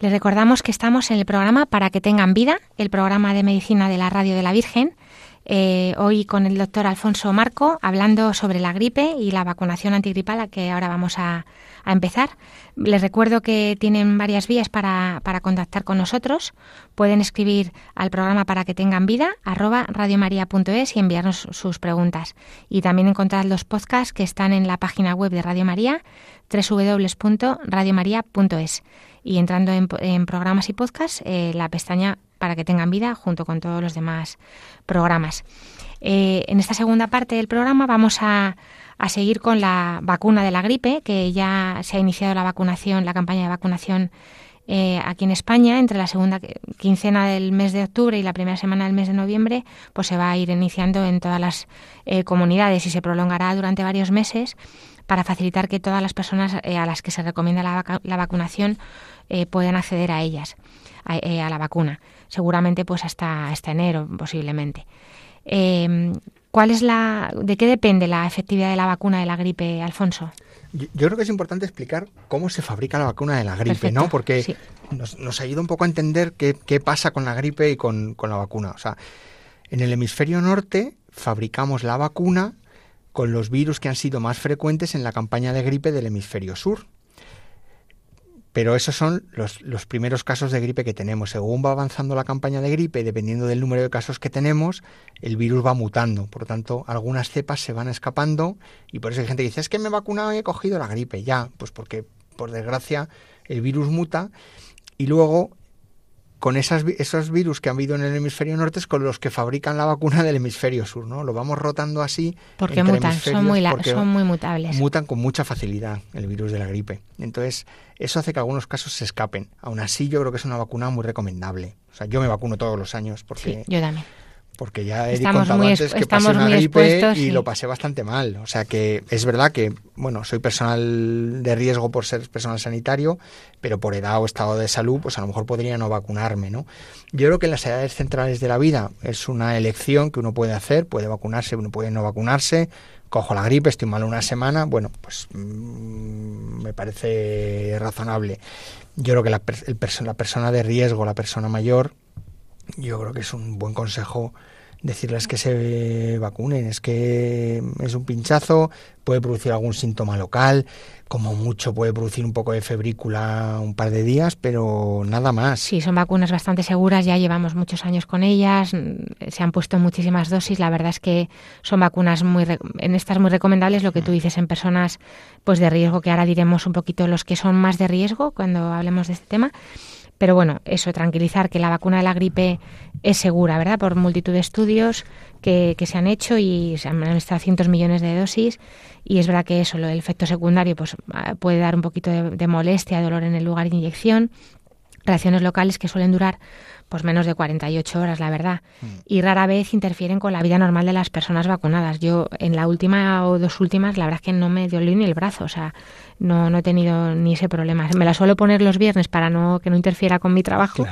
Les recordamos que estamos en el programa Para que tengan vida, el programa de medicina de la Radio de la Virgen. Eh, hoy con el doctor Alfonso Marco hablando sobre la gripe y la vacunación antigripal a que ahora vamos a, empezar. Les recuerdo que tienen varias vías para, para, contactar con nosotros. Pueden escribir al programa para que tengan vida arroba radiomaria.es y enviarnos sus preguntas. Y también encontrar los podcasts que están en la página web de Radio María www.radiomaria.es y entrando en, programas y podcasts, eh, la pestaña para que tengan vida junto con todos los demás programas. Eh, en esta segunda parte del programa vamos a, a, seguir con la vacuna de la gripe, que ya se ha iniciado la vacunación, la campaña de vacunación eh, aquí en España, entre la segunda quincena del mes de octubre y la primera semana del mes de noviembre, pues se va a ir iniciando en todas las comunidades y se prolongará durante varios meses para facilitar que todas las personas a las que se recomienda la, vac la vacunación eh, puedan acceder a ellas, a, eh, a, la vacuna. Seguramente pues hasta, hasta enero posiblemente. Eh, ¿Cuál es la, de qué depende la efectividad de la vacuna de la gripe, Alfonso? Yo, yo creo que es importante explicar cómo se fabrica la vacuna de la gripe, Perfecto, ¿no? Porque sí. nos, nos, ayuda un poco a entender qué, qué pasa con la gripe y con, con la vacuna. O sea, en el hemisferio norte fabricamos la vacuna con los virus que han sido más frecuentes en la campaña de gripe del hemisferio sur. Pero esos son los, los, primeros casos de gripe que tenemos. Según va avanzando la campaña de gripe, dependiendo del número de casos que tenemos, el virus va mutando. Por lo tanto, algunas cepas se van escapando y por eso hay gente que dice, es que me he vacunado y he cogido la gripe. Ya, pues porque, por desgracia, el virus muta y luego con esas, esos virus que han habido en el hemisferio norte es con los que fabrican la vacuna del hemisferio sur, ¿no? Lo vamos rotando así. Porque mutan, son muy, porque son muy mutables. Mutan con mucha facilidad el virus de la gripe. Entonces, eso hace que algunos casos se escapen. Aún así, yo creo que es una vacuna muy recomendable. O sea, yo me vacuno todos los años porque... Sí, yo también porque ya he estamos contado muy antes que pasé una gripe y, lo pasé bastante mal. O sea que es verdad que, bueno, soy personal de riesgo por ser personal sanitario, pero por edad o estado de salud, pues a lo mejor podría no vacunarme, ¿no? Yo creo que en las edades centrales de la vida es una elección que uno puede hacer, puede vacunarse, uno puede no vacunarse, cojo la gripe, estoy mal una semana, bueno, pues mmm, me parece razonable. Yo creo que la, el la persona de riesgo, la persona mayor, yo creo que es un buen consejo decirles que se vacunen. Es que es un pinchazo, puede producir algún síntoma local, como mucho puede producir un poco de febrícula un par de días, pero nada más. Sí, son vacunas bastante seguras, ya llevamos muchos años con ellas, se han puesto muchísimas dosis, la verdad es que son vacunas muy en estas muy recomendables, lo que tú dices en personas pues de riesgo, que ahora diremos un poquito los que son más de riesgo cuando hablemos de este tema. Pero bueno, eso, tranquilizar que la vacuna de la gripe es segura, ¿verdad? Por multitud de estudios que, se han hecho y se han administrado cientos millones de dosis y es verdad que eso, el efecto secundario, pues ah, puede dar un poquito de, de molestia, dolor en el lugar de inyección, reacciones locales que suelen durar pues menos de 48 horas, la verdad. Mm. Y rara vez interfieren con la vida normal de las personas vacunadas. Yo en la última o dos últimas, la verdad es que no me dolió ni el brazo, o sea, no, no he tenido ni ese problema. Me la suelo poner los viernes para no que no interfiera con mi trabajo.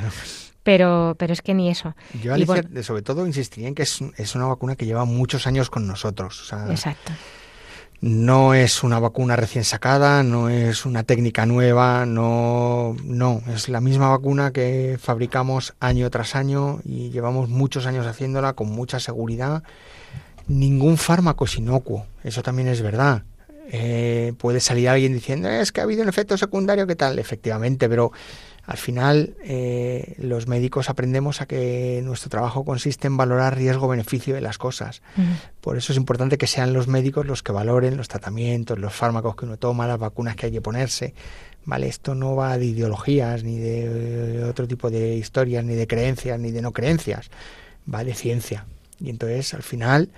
Pero, pero es que ni eso. Yo, sobre todo, insistiría en que es, es, una vacuna que lleva muchos años con nosotros. Exacto. No es una vacuna recién sacada, no es una técnica nueva, no, no, es la misma vacuna que fabricamos año tras año y llevamos muchos años haciéndola con mucha seguridad. Ningún fármaco es inocuo, eso también es verdad. Eh, puede salir alguien diciendo es que ha habido un efecto secundario, ¿qué tal? Efectivamente, pero al final, eh, los médicos aprendemos a que nuestro trabajo consiste en valorar riesgo-beneficio de las cosas. Por eso es importante que sean los médicos los que valoren los tratamientos, los fármacos que uno toma, las vacunas que hay que ponerse. ¿Vale? Esto no va de ideologías, ni de otro tipo de historias, ni de creencias, ni de no creencias. Va de ciencia. Y entonces, al final,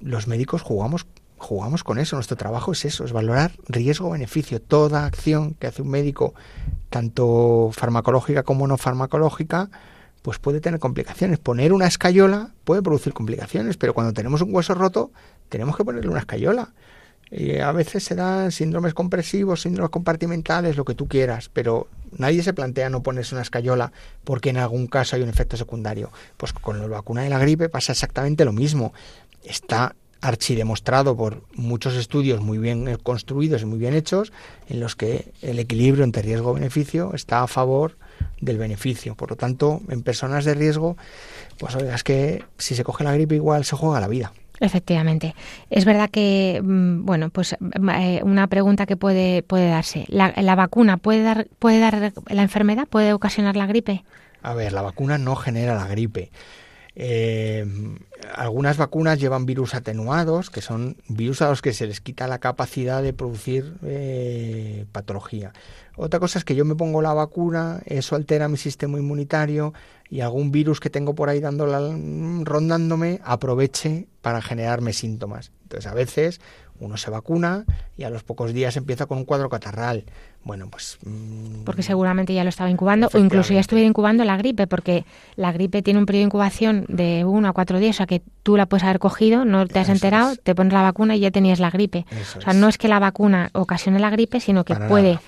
los médicos jugamos jugamos con eso. Nuestro trabajo es eso, es valorar riesgo-beneficio. Toda acción que hace un médico tanto farmacológica como no farmacológica, pues puede tener complicaciones. Poner una escayola puede producir complicaciones, pero cuando tenemos un hueso roto, tenemos que ponerle una escayola. Y a veces se dan síndromes compresivos, síndromes compartimentales, lo que tú quieras, pero nadie se plantea no ponerse una escayola porque en algún caso hay un efecto secundario. Pues con la vacuna de la gripe pasa exactamente lo mismo. Está archidemostrado por muchos estudios muy bien construidos y muy bien hechos, en los que el equilibrio entre riesgo-beneficio está a favor del beneficio. Por lo tanto, en personas de riesgo, pues es que si se coge la gripe igual se juega la vida. Efectivamente. Es verdad que, mm, bueno, pues eh, una pregunta que puede, puede darse. ¿La, ¿La, vacuna puede dar, puede dar la enfermedad? ¿Puede ocasionar la gripe? A ver, la vacuna no genera la gripe. Eh, algunas vacunas llevan virus atenuados, que son virus a los que se les quita la capacidad de producir eh, patología. Otra cosa es que yo me pongo la vacuna, eso altera mi sistema inmunitario y algún virus que tengo por ahí dándola, rondándome aproveche para generarme síntomas. Entonces a veces uno se vacuna y a los pocos días empieza con un cuadro catarral. Bueno, pues... Mm, porque seguramente ya lo estaba incubando o incluso ya estuviera incubando la gripe, porque la gripe tiene un periodo de incubación de uno a cuatro días, o sea que tú la puedes haber cogido, no te has enterado, te pones la vacuna y ya tenías la gripe. o sea, no es que la vacuna ocasione la gripe, sino que puede...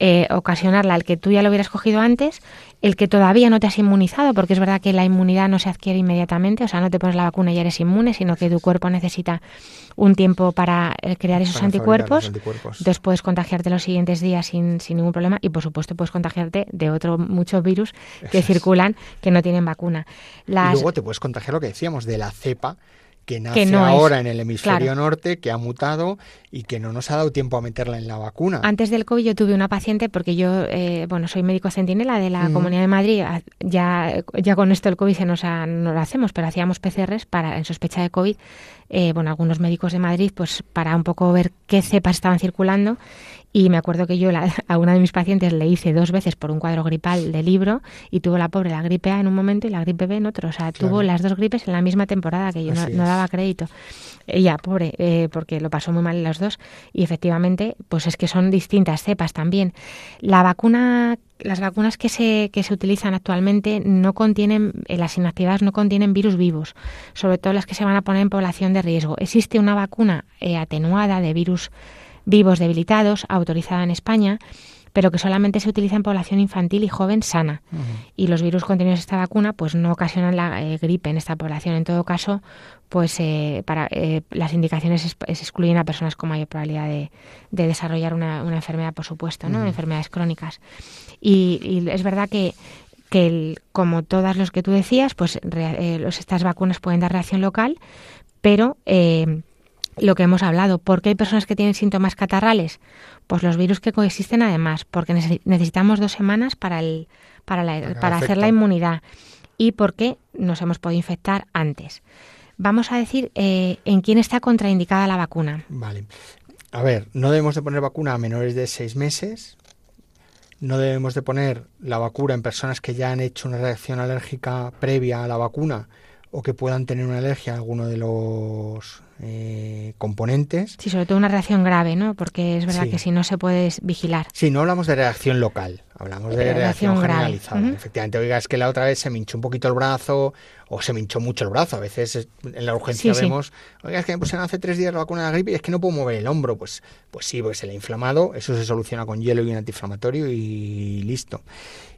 Eh, ocasionarla el que tú ya lo hubieras cogido antes, el que todavía no te has inmunizado, porque es verdad que la inmunidad no se adquiere inmediatamente, o sea, no te pones la vacuna y ya eres inmune, sino que tu cuerpo necesita un tiempo para eh, crear esos anticuerpos. Entonces puedes contagiarte los siguientes días sin, sin, ningún problema y, por supuesto, puedes contagiarte de otros muchos virus que circulan que no tienen vacuna. Y luego te puedes contagiar lo que decíamos de la cepa que nace ahora en el hemisferio norte, que ha mutado y que no nos ha dado tiempo a meterla en la vacuna. Antes del COVID yo tuve una paciente, porque yo, eh, bueno, soy médico centinela de la Comunidad de Madrid, ya, ya con esto el COVID se nos no lo hacemos, pero hacíamos PCRs para, en sospecha de COVID, eh, bueno, algunos médicos de Madrid, pues para un poco ver qué cepas estaban circulando y me acuerdo que yo a una de mis pacientes le hice dos veces por un cuadro gripal de libro y tuvo la pobre la gripe A en un momento y la gripe B en otro. O sea, tuvo las dos gripes en la misma temporada que yo no, daba crédito. Ella, pobre, eh, porque lo pasó muy mal en las dos. Y efectivamente, pues es que son distintas cepas también. La vacuna las vacunas que se, que se utilizan actualmente no contienen, eh, las inactivadas no contienen virus vivos, sobre todo las que se van a poner en población de riesgo. Existe una vacuna eh, atenuada de virus vivos debilitados, autorizada en España, pero que solamente se utiliza en población infantil y joven sana. Y los virus contenidos en esta vacuna pues no ocasionan la eh, gripe en esta población. En todo caso, pues eh, para eh, las indicaciones excluyen a personas con mayor probabilidad de, desarrollar una, enfermedad, por supuesto, ¿no? Enfermedades crónicas. Y, y, es verdad que que como todas los que tú decías, pues eh, estas vacunas pueden dar reacción local, pero eh, lo que hemos hablado, ¿por qué hay personas que tienen síntomas catarrales? Pues los virus que coexisten además, porque necesitamos dos semanas para, el, para, para hacer la inmunidad y porque nos hemos podido infectar antes. Vamos a decir eh, en quién está contraindicada la vacuna. Vale. A ver, no debemos de poner vacuna a menores de seis meses. No debemos de poner la vacuna en personas que ya han hecho una reacción alérgica previa a la vacuna o que puedan tener una alergia a alguno de los eh, componentes. Sí, sobre todo una reacción grave, ¿no? Porque es verdad que si no se puede vigilar. Sí, no hablamos de reacción local, hablamos de, reacción, generalizada. Efectivamente, oiga, es que la otra vez se me hinchó un poquito el brazo o se me hinchó mucho el brazo. A veces en la urgencia vemos, oiga, es que me pusieron hace tres días la vacuna de la gripe y es que no puedo mover el hombro. Pues, pues sí, porque se le ha inflamado, eso se soluciona con hielo y un antiinflamatorio y listo.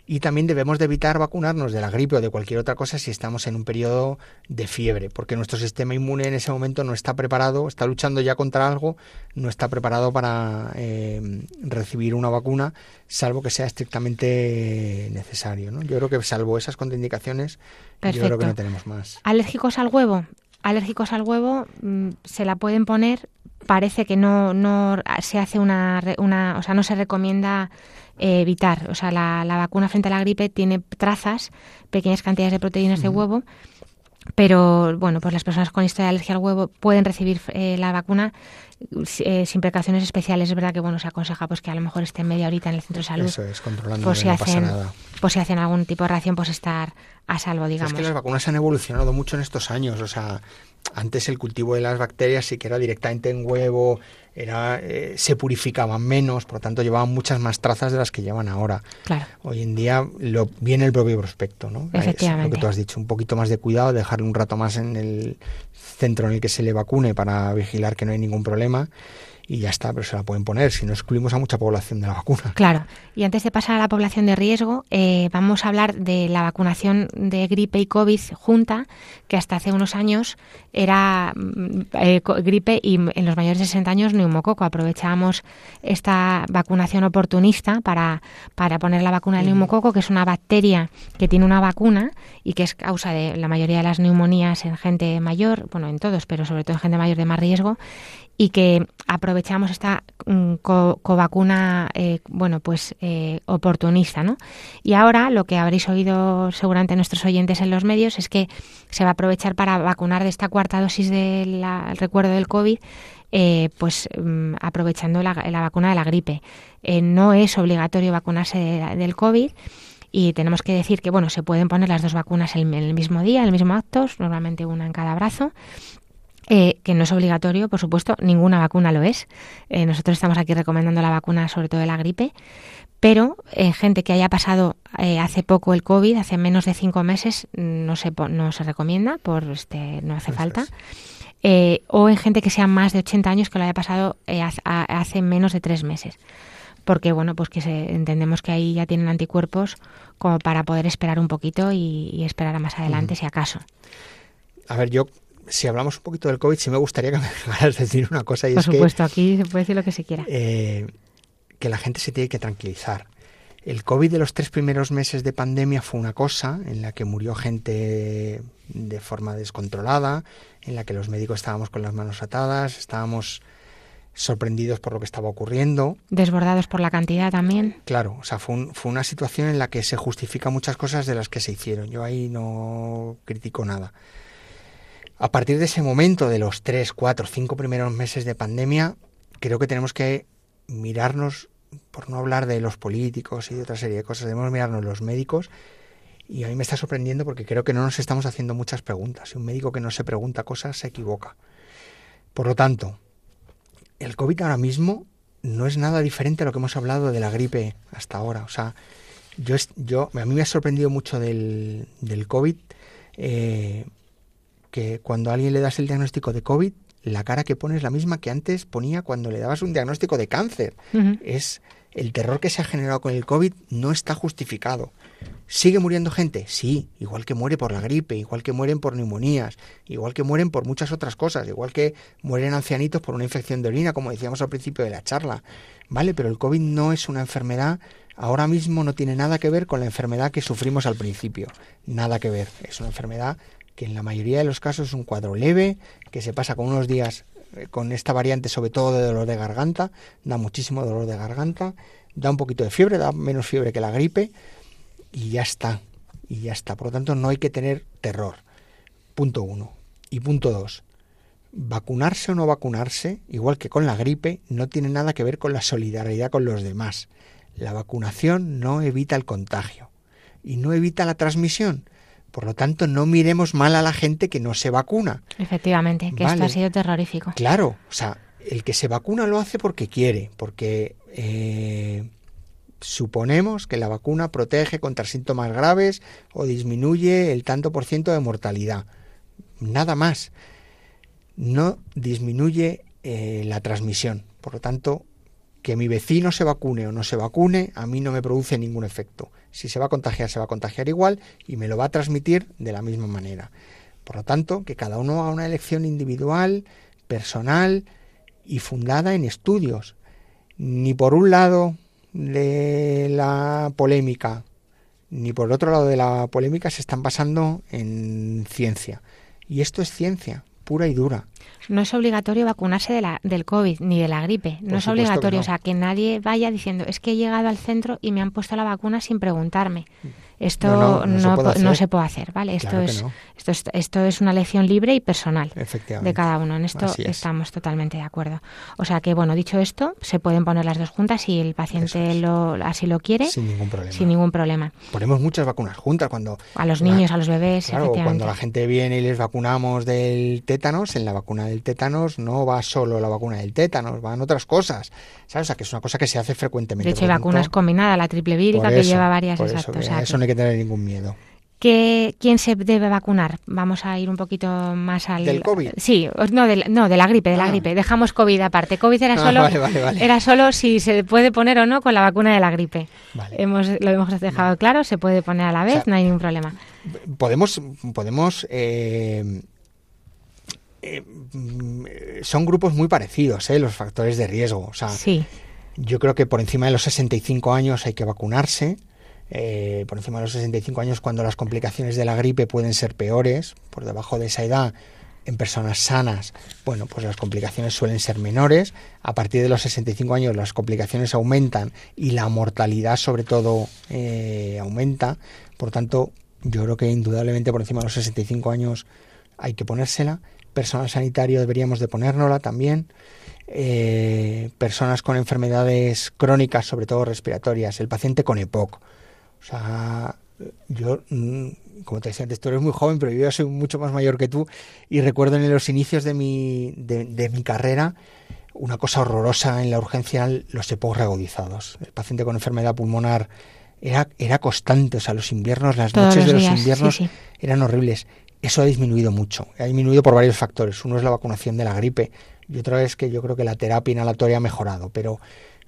Y también debemos de evitar vacunarnos de la gripe o de cualquier otra cosa si estamos en un periodo de fiebre, porque nuestro sistema inmune en ese momento no está preparado, está luchando ya contra algo, no está preparado para eh, recibir una vacuna, salvo que sea estrictamente necesario. ¿no? Yo creo que salvo esas contraindicaciones, yo creo que no tenemos más. ¿Alérgicos al huevo? Alérgicos al huevo mm, se la pueden poner, parece que no, no se hace una, una, o sea, no se recomienda eh, evitar. O sea, la, vacuna frente a la gripe tiene trazas, pequeñas cantidades de proteínas de huevo, pero bueno, pues las personas con historia de alergia al huevo pueden recibir eh, la vacuna eh, sin precauciones especiales. Es verdad que bueno se aconseja pues que a lo mejor estén media horita en el centro de salud. Eso es, controlando. Por si hacen, por si hacen algún tipo de reacción, pues estar a salvo, digamos. Es que las vacunas han evolucionado mucho en estos años. O sea, antes el cultivo de las bacterias sí que era directamente en huevo, era, eh, se purificaban menos, por lo tanto llevaban muchas más trazas de las que llevan ahora. Claro. Hoy en día lo, viene el propio prospecto, ¿no? Efectivamente. lo que tú has dicho, un poquito más de cuidado, dejarle un rato más en el centro en el que se le vacune para vigilar que no hay ningún problema y ya está, pero se la pueden poner si no excluimos a mucha población de la vacuna. Claro, y antes de pasar a la población de riesgo, eh, vamos a hablar de la vacunación de gripe y COVID junta, que hasta hace unos años era mm, eh, gripe y en los mayores de 60 años neumococo. Aprovechábamos esta vacunación oportunista para, para poner la vacuna del neumococo, que es una bacteria que tiene una vacuna y que es causa de la mayoría de las neumonías en gente mayor, bueno, en todos, pero sobre todo en gente mayor de más riesgo y que aprovechamos esta mm, covacuna, eh, bueno, pues eh, oportunista, ¿no? Y ahora lo que habréis oído seguramente nuestros oyentes en los medios es que se va a aprovechar para vacunar de esta cuarta dosis del recuerdo del COVID, eh, pues mm, aprovechando la, vacuna de la gripe. no es obligatorio vacunarse del COVID y tenemos que decir que, bueno, se pueden poner las dos vacunas en el mismo día, el mismo acto, normalmente una en cada brazo eh, que no es obligatorio, por supuesto, ninguna vacuna lo es. Eh, nosotros estamos aquí recomendando la vacuna sobre todo de la gripe, pero en gente que haya pasado eh, hace poco el COVID, hace menos de cinco meses, no se, no se recomienda, por este no hace falta. o en gente que sea más de 80 años que lo haya pasado hace menos de tres meses. Porque, bueno, pues que se, entendemos que ahí ya tienen anticuerpos como para poder esperar un poquito y, esperar a más adelante, si acaso. A ver, yo si hablamos un poquito del COVID, sí me gustaría que me dejaras decir una cosa. Y Por supuesto, aquí se puede decir lo que se quiera. Eh, que la gente se tiene que tranquilizar. El COVID de los tres primeros meses de pandemia fue una cosa en la que murió gente de forma descontrolada, en la que los médicos estábamos con las manos atadas, estábamos sorprendidos por lo que estaba ocurriendo. Desbordados por la cantidad también. Claro, o sea, fue, fue una situación en la que se justifica muchas cosas de las que se hicieron. Yo ahí no critico nada. A partir de ese momento, de los tres, cuatro, cinco primeros meses de pandemia, creo que tenemos que mirarnos, por no hablar de los políticos y de otra serie de cosas, debemos mirarnos los médicos. Y a mí me está sorprendiendo porque creo que no nos estamos haciendo muchas preguntas. Y un médico que no se pregunta cosas se equivoca. Por lo tanto, el COVID ahora mismo no es nada diferente a lo que hemos hablado de la gripe hasta ahora. O sea, yo, yo a mí me ha sorprendido mucho del, del COVID eh, que cuando a alguien le das el diagnóstico de COVID, la cara que pone es la misma que antes ponía cuando le dabas un diagnóstico de cáncer. Es el terror que se ha generado con el COVID no está justificado. ¿Sigue muriendo gente? Sí, igual que muere por la gripe, igual que mueren por neumonías, igual que mueren por muchas otras cosas, igual que mueren ancianitos por una infección de orina, como decíamos al principio de la charla. ¿Vale? Pero el COVID no es una enfermedad, ahora mismo no tiene nada que ver con la enfermedad que sufrimos al principio. Nada que ver. Es una enfermedad que en la mayoría de los casos es un cuadro leve, que se pasa con unos días eh, con esta variante sobre todo de dolor de garganta, da muchísimo dolor de garganta, da un poquito de fiebre, da menos fiebre que la gripe y ya está, y ya está. Por lo tanto, no hay que tener terror. Punto uno. Y punto dos, vacunarse o no vacunarse, igual que con la gripe, no tiene nada que ver con la solidaridad con los demás. La vacunación no evita el contagio y no evita la transmisión. Por lo tanto, no miremos mal a la gente que no se vacuna. Efectivamente, que esto ha sido terrorífico. Claro, o sea, el que se vacuna lo hace porque quiere, porque eh, suponemos que la vacuna protege contra síntomas graves o disminuye el tanto por ciento de mortalidad. Nada más. No disminuye eh, la transmisión. Por lo tanto, que mi vecino se vacune o no se vacune, a mí no me produce ningún efecto. Si se va a contagiar, se va a contagiar igual y me lo va a transmitir de la misma manera. Por lo tanto, que cada uno haga una elección individual, personal y fundada en estudios. Ni por un lado de la polémica, ni por el otro lado de la polémica se están basando en ciencia. Y esto es ciencia, pura y dura. No es obligatorio vacunarse de la, del COVID ni de la gripe. No es obligatorio. O sea, que nadie vaya diciendo, es que he llegado al centro y me han puesto la vacuna sin preguntarme. Esto no, se, puede hacer, ¿vale? Esto, es, esto, es, esto es una lección libre y personal de cada uno. En esto estamos totalmente de acuerdo. O sea que, bueno, dicho esto, se pueden poner las dos juntas si el paciente lo, así lo quiere. Sin ningún problema. Sin ningún problema. Ponemos muchas vacunas juntas cuando... A los niños, a los bebés, claro, cuando la gente viene y les vacunamos del tétanos, en la vacuna del tétanos no va solo la vacuna del tétanos, van otras cosas. ¿Sabes? O sea, que es una cosa que se hace frecuentemente. De hecho, hay vacunas combinadas, la triple vírica que lleva varias, exacto. Hay que tener ningún miedo. ¿Quién se debe vacunar? Vamos a ir un poquito más al... ¿Del COVID? Sí, no, de, no, de la gripe, de la ah. gripe. Dejamos COVID aparte. COVID era ah, solo, era solo si se puede poner o no con la vacuna de la gripe. Hemos, lo hemos dejado claro, se puede poner a la vez, no hay ningún problema. Podemos, podemos eh, eh, son grupos muy parecidos, ¿eh? los factores de riesgo. O sea, Yo creo que por encima de los 65 años hay que vacunarse. Eh, por encima de los 65 años, cuando las complicaciones de la gripe pueden ser peores, por debajo de esa edad, en personas sanas, bueno, pues las complicaciones suelen ser menores. A partir de los 65 años las complicaciones aumentan y la mortalidad sobre todo eh, aumenta. Por tanto, yo creo que indudablemente por encima de los 65 años hay que ponérsela personal sanitario deberíamos de ponérnosla también. Eh, personas con enfermedades crónicas, sobre todo respiratorias, el paciente con EPOC. O sea, yo, mm, como te decía antes, tú eres muy joven, pero yo ya soy mucho más mayor que tú y recuerdo en los inicios de mi, de, mi carrera una cosa horrorosa en la urgencia, los EPOC reagudizados. El paciente con enfermedad pulmonar era, era constante, o sea, los inviernos, las noches de los inviernos eran horribles. Eso ha disminuido mucho. Ha disminuido por varios factores. Uno es la vacunación de la gripe y otro es que yo creo que la terapia inhalatoria ha mejorado, pero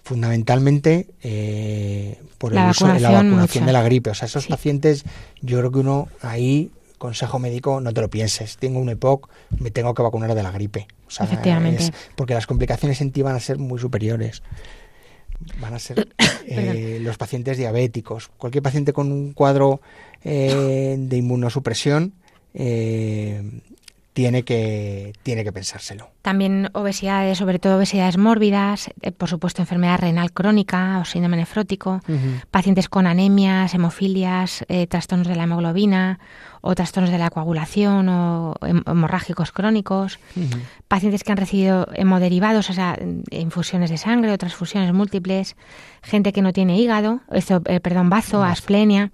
fundamentalmente eh, por el uso de la vacunación de la gripe. O sea, esos pacientes, yo creo que uno ahí, consejo médico, no te lo pienses. Tengo un EPOC, me tengo que vacunar de la gripe. O sea, Efectivamente. porque las complicaciones en ti van a ser muy superiores. Van a ser eh, los pacientes diabéticos. Cualquier paciente con un cuadro eh, de inmunosupresión eh, tiene que, tiene que pensárselo. También obesidades, sobre todo obesidades mórbidas, eh, por supuesto enfermedad renal crónica o síndrome nefrótico, pacientes con anemias, hemofilias, eh, trastornos de la hemoglobina o trastornos de la coagulación o hemorrágicos crónicos, pacientes que han recibido hemoderivados, o sea, infusiones de sangre o transfusiones múltiples, gente que no tiene hígado, esto, perdón, bazo, asplenia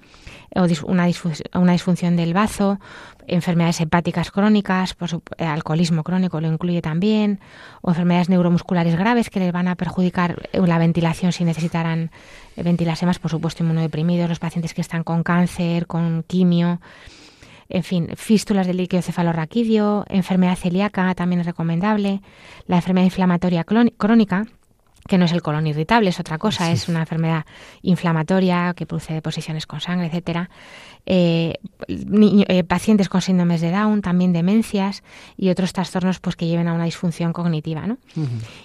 o una, una disfunción del bazo, enfermedades hepáticas crónicas, por eh, alcoholismo crónico lo incluye también, o enfermedades neuromusculares graves que les van a perjudicar eh, la ventilación si necesitaran eh, ventilarse por supuesto inmunodeprimidos, los pacientes que están con cáncer, con quimio, en fin, fístulas del líquido cefalorraquídeo, enfermedad celíaca también es recomendable, la enfermedad inflamatoria crónica, que no es el colon irritable, es otra cosa, es una enfermedad inflamatoria que produce deposiciones con sangre, etcétera. Eh, eh, pacientes con síndromes de Down, también demencias y otros trastornos pues que lleven a una disfunción cognitiva, ¿no?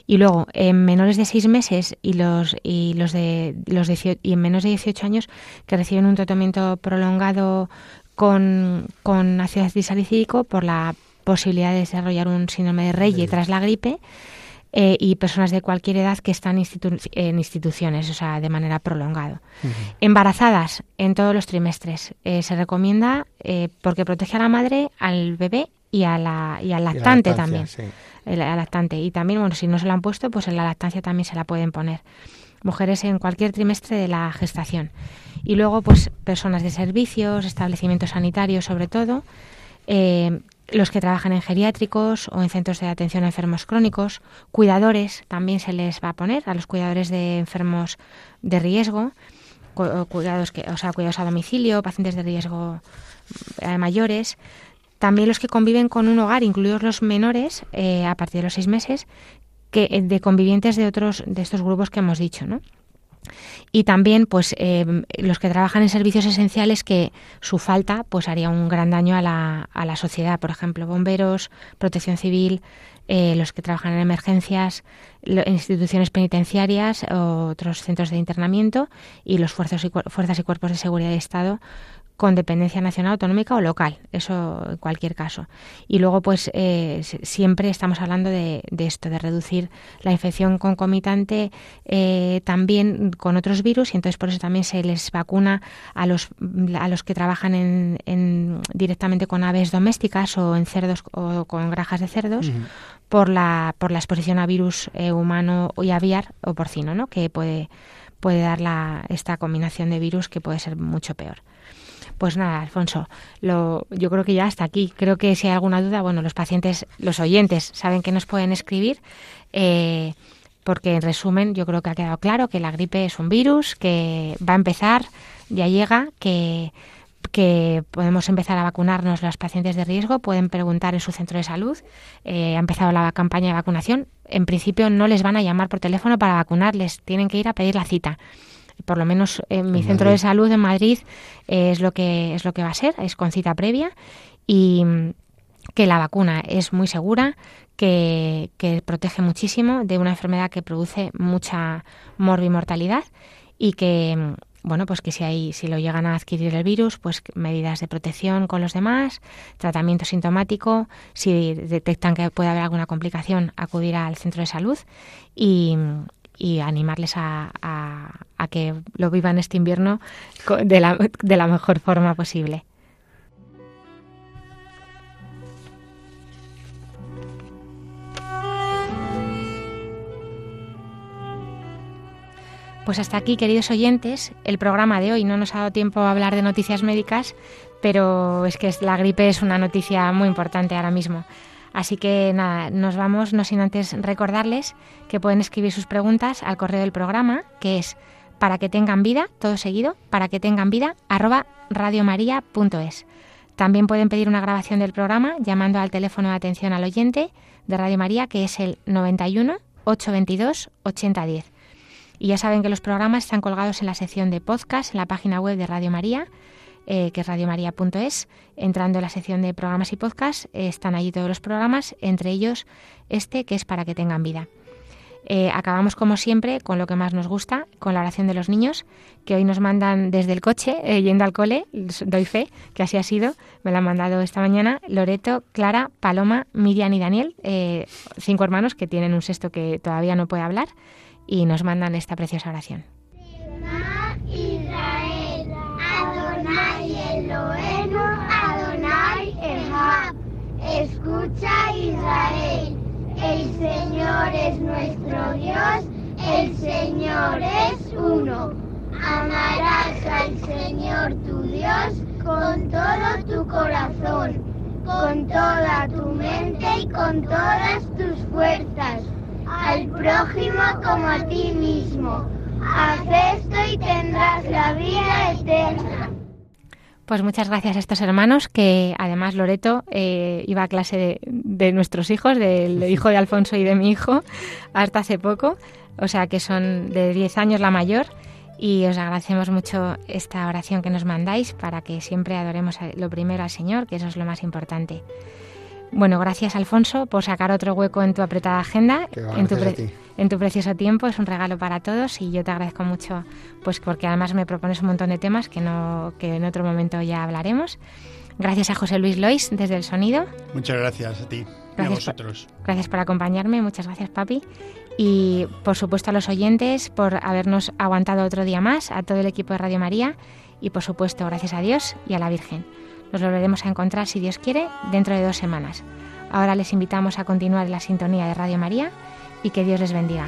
Y luego en menores de seis meses y los y los de los y en menos de 18 años que reciben un tratamiento prolongado con, con ácido salicílico por la posibilidad de desarrollar un síndrome de Reye tras la gripe eh, y personas de cualquier edad que están en instituciones, o sea, de manera prolongada. Embarazadas en todos los trimestres. Eh, se recomienda eh, porque protege a la madre, al bebé y, a la, y al lactante también. El, lactante. Y también, bueno, si no se lo han puesto, pues en la lactancia también se la pueden poner. Mujeres en cualquier trimestre de la gestación. Y luego, pues, personas de servicios, establecimientos sanitarios, sobre todo, los que trabajan en geriátricos o en centros de atención a enfermos crónicos, cuidadores también se les va a poner a los cuidadores de enfermos de riesgo, cuidados que, o sea, cuidados a domicilio, pacientes de riesgo eh, mayores, también los que conviven con un hogar, incluidos los menores eh, a partir de los seis meses, que eh, de convivientes de otros de estos grupos que hemos dicho, ¿no? Y también pues eh, los que trabajan en servicios esenciales que su falta pues haría un gran daño a la, a la sociedad. Por ejemplo bomberos protección civil eh, los que trabajan en emergencias instituciones penitenciarias otros centros de internamiento y los fuerzas fuerzas y cuerpos de seguridad de estado con dependencia nacional, autonómica o local, eso en cualquier caso. Y luego, pues eh, siempre estamos hablando de, esto, de reducir la infección concomitante eh, también con otros virus y entonces por eso también se les vacuna a los, a los que trabajan en, directamente con aves domésticas o en cerdos o con grajas de cerdos. Por la, por la exposición a virus eh, humano y aviar o porcino, ¿no? que puede, puede dar la, esta combinación de virus que puede ser mucho peor. Pues nada, Alfonso, lo, yo creo que ya hasta aquí. Creo que si hay alguna duda, bueno, los pacientes, los oyentes saben que nos pueden escribir. Eh, porque en resumen yo creo que ha quedado claro que la gripe es un virus, que va a empezar, ya llega, que, que podemos empezar a vacunarnos los pacientes de riesgo, pueden preguntar en su centro de salud, eh, ha empezado la campaña de vacunación, en principio no les van a llamar por teléfono para vacunarles, tienen que ir a pedir la cita por lo menos en mi centro de salud en Madrid eh, es lo que es lo que va a ser, es con cita previa y mm, que la vacuna es muy segura, que, protege muchísimo de una enfermedad que produce mucha morbimortalidad y que mm, bueno, pues que si hay, si lo llegan a adquirir el virus, pues medidas de protección con los demás, tratamiento sintomático, si detectan que puede haber alguna complicación, acudir al centro de salud y, y animarles a, a, que lo vivan este invierno de la, de la mejor forma posible. Pues hasta aquí, queridos oyentes, el programa de hoy. No nos ha dado tiempo a hablar de noticias médicas, pero es que la gripe es una noticia muy importante ahora mismo. Así que nada, nos vamos, no sin antes recordarles que pueden escribir sus preguntas al correo del programa, que es para que tengan vida, todo seguido, para que tengan vida, arroba radiomaria.es. También pueden pedir una grabación del programa llamando al teléfono de atención al oyente de Radio María, que es el 91 822 8010. Y ya saben que los programas están colgados en la sección de podcast en la página web de Radio María eh, que es radiomaria.es. Entrando en la sección de programas y podcasts, eh, están allí todos los programas, entre ellos este que es para que tengan vida. Eh, acabamos como siempre con lo que más nos gusta, con la oración de los niños, que hoy nos mandan desde el coche, yendo al cole, doy fe que así ha sido, me la han mandado esta mañana, Loreto, Clara, Paloma, Miriam y Daniel, cinco hermanos que tienen un sexto que todavía no puede hablar, y nos mandan esta preciosa oración. Escucha Israel, el Señor es nuestro Dios, el Señor es uno. Amarás al Señor tu Dios con todo tu corazón, con toda tu mente y con todas tus fuerzas, al prójimo como a ti mismo. Haz esto y tendrás la vida eterna. Pues muchas gracias a estos hermanos, que además Loreto eh, iba a clase de, nuestros hijos, del hijo de Alfonso y de mi hijo, hasta hace poco. o sea que son de 10 años la mayor y os agradecemos mucho esta oración que nos mandáis para que siempre adoremos lo primero al Señor, que eso es lo más importante. Bueno, gracias Alfonso por sacar otro hueco en tu apretada agenda, en, tu en tu precioso tiempo. Es un regalo para todos y yo te agradezco mucho, pues porque además me propones un montón de temas que no que en otro momento ya hablaremos. Gracias a José Luis Lois desde el sonido. Muchas gracias a ti y a vosotros. gracias por acompañarme, muchas gracias papi. Y por supuesto a los oyentes por habernos aguantado otro día más, a todo el equipo de Radio María y por supuesto gracias a Dios y a la Virgen. Nos volveremos a encontrar, si Dios quiere, dentro de dos semanas. Ahora les invitamos a continuar en la sintonía de Radio María y que Dios les bendiga.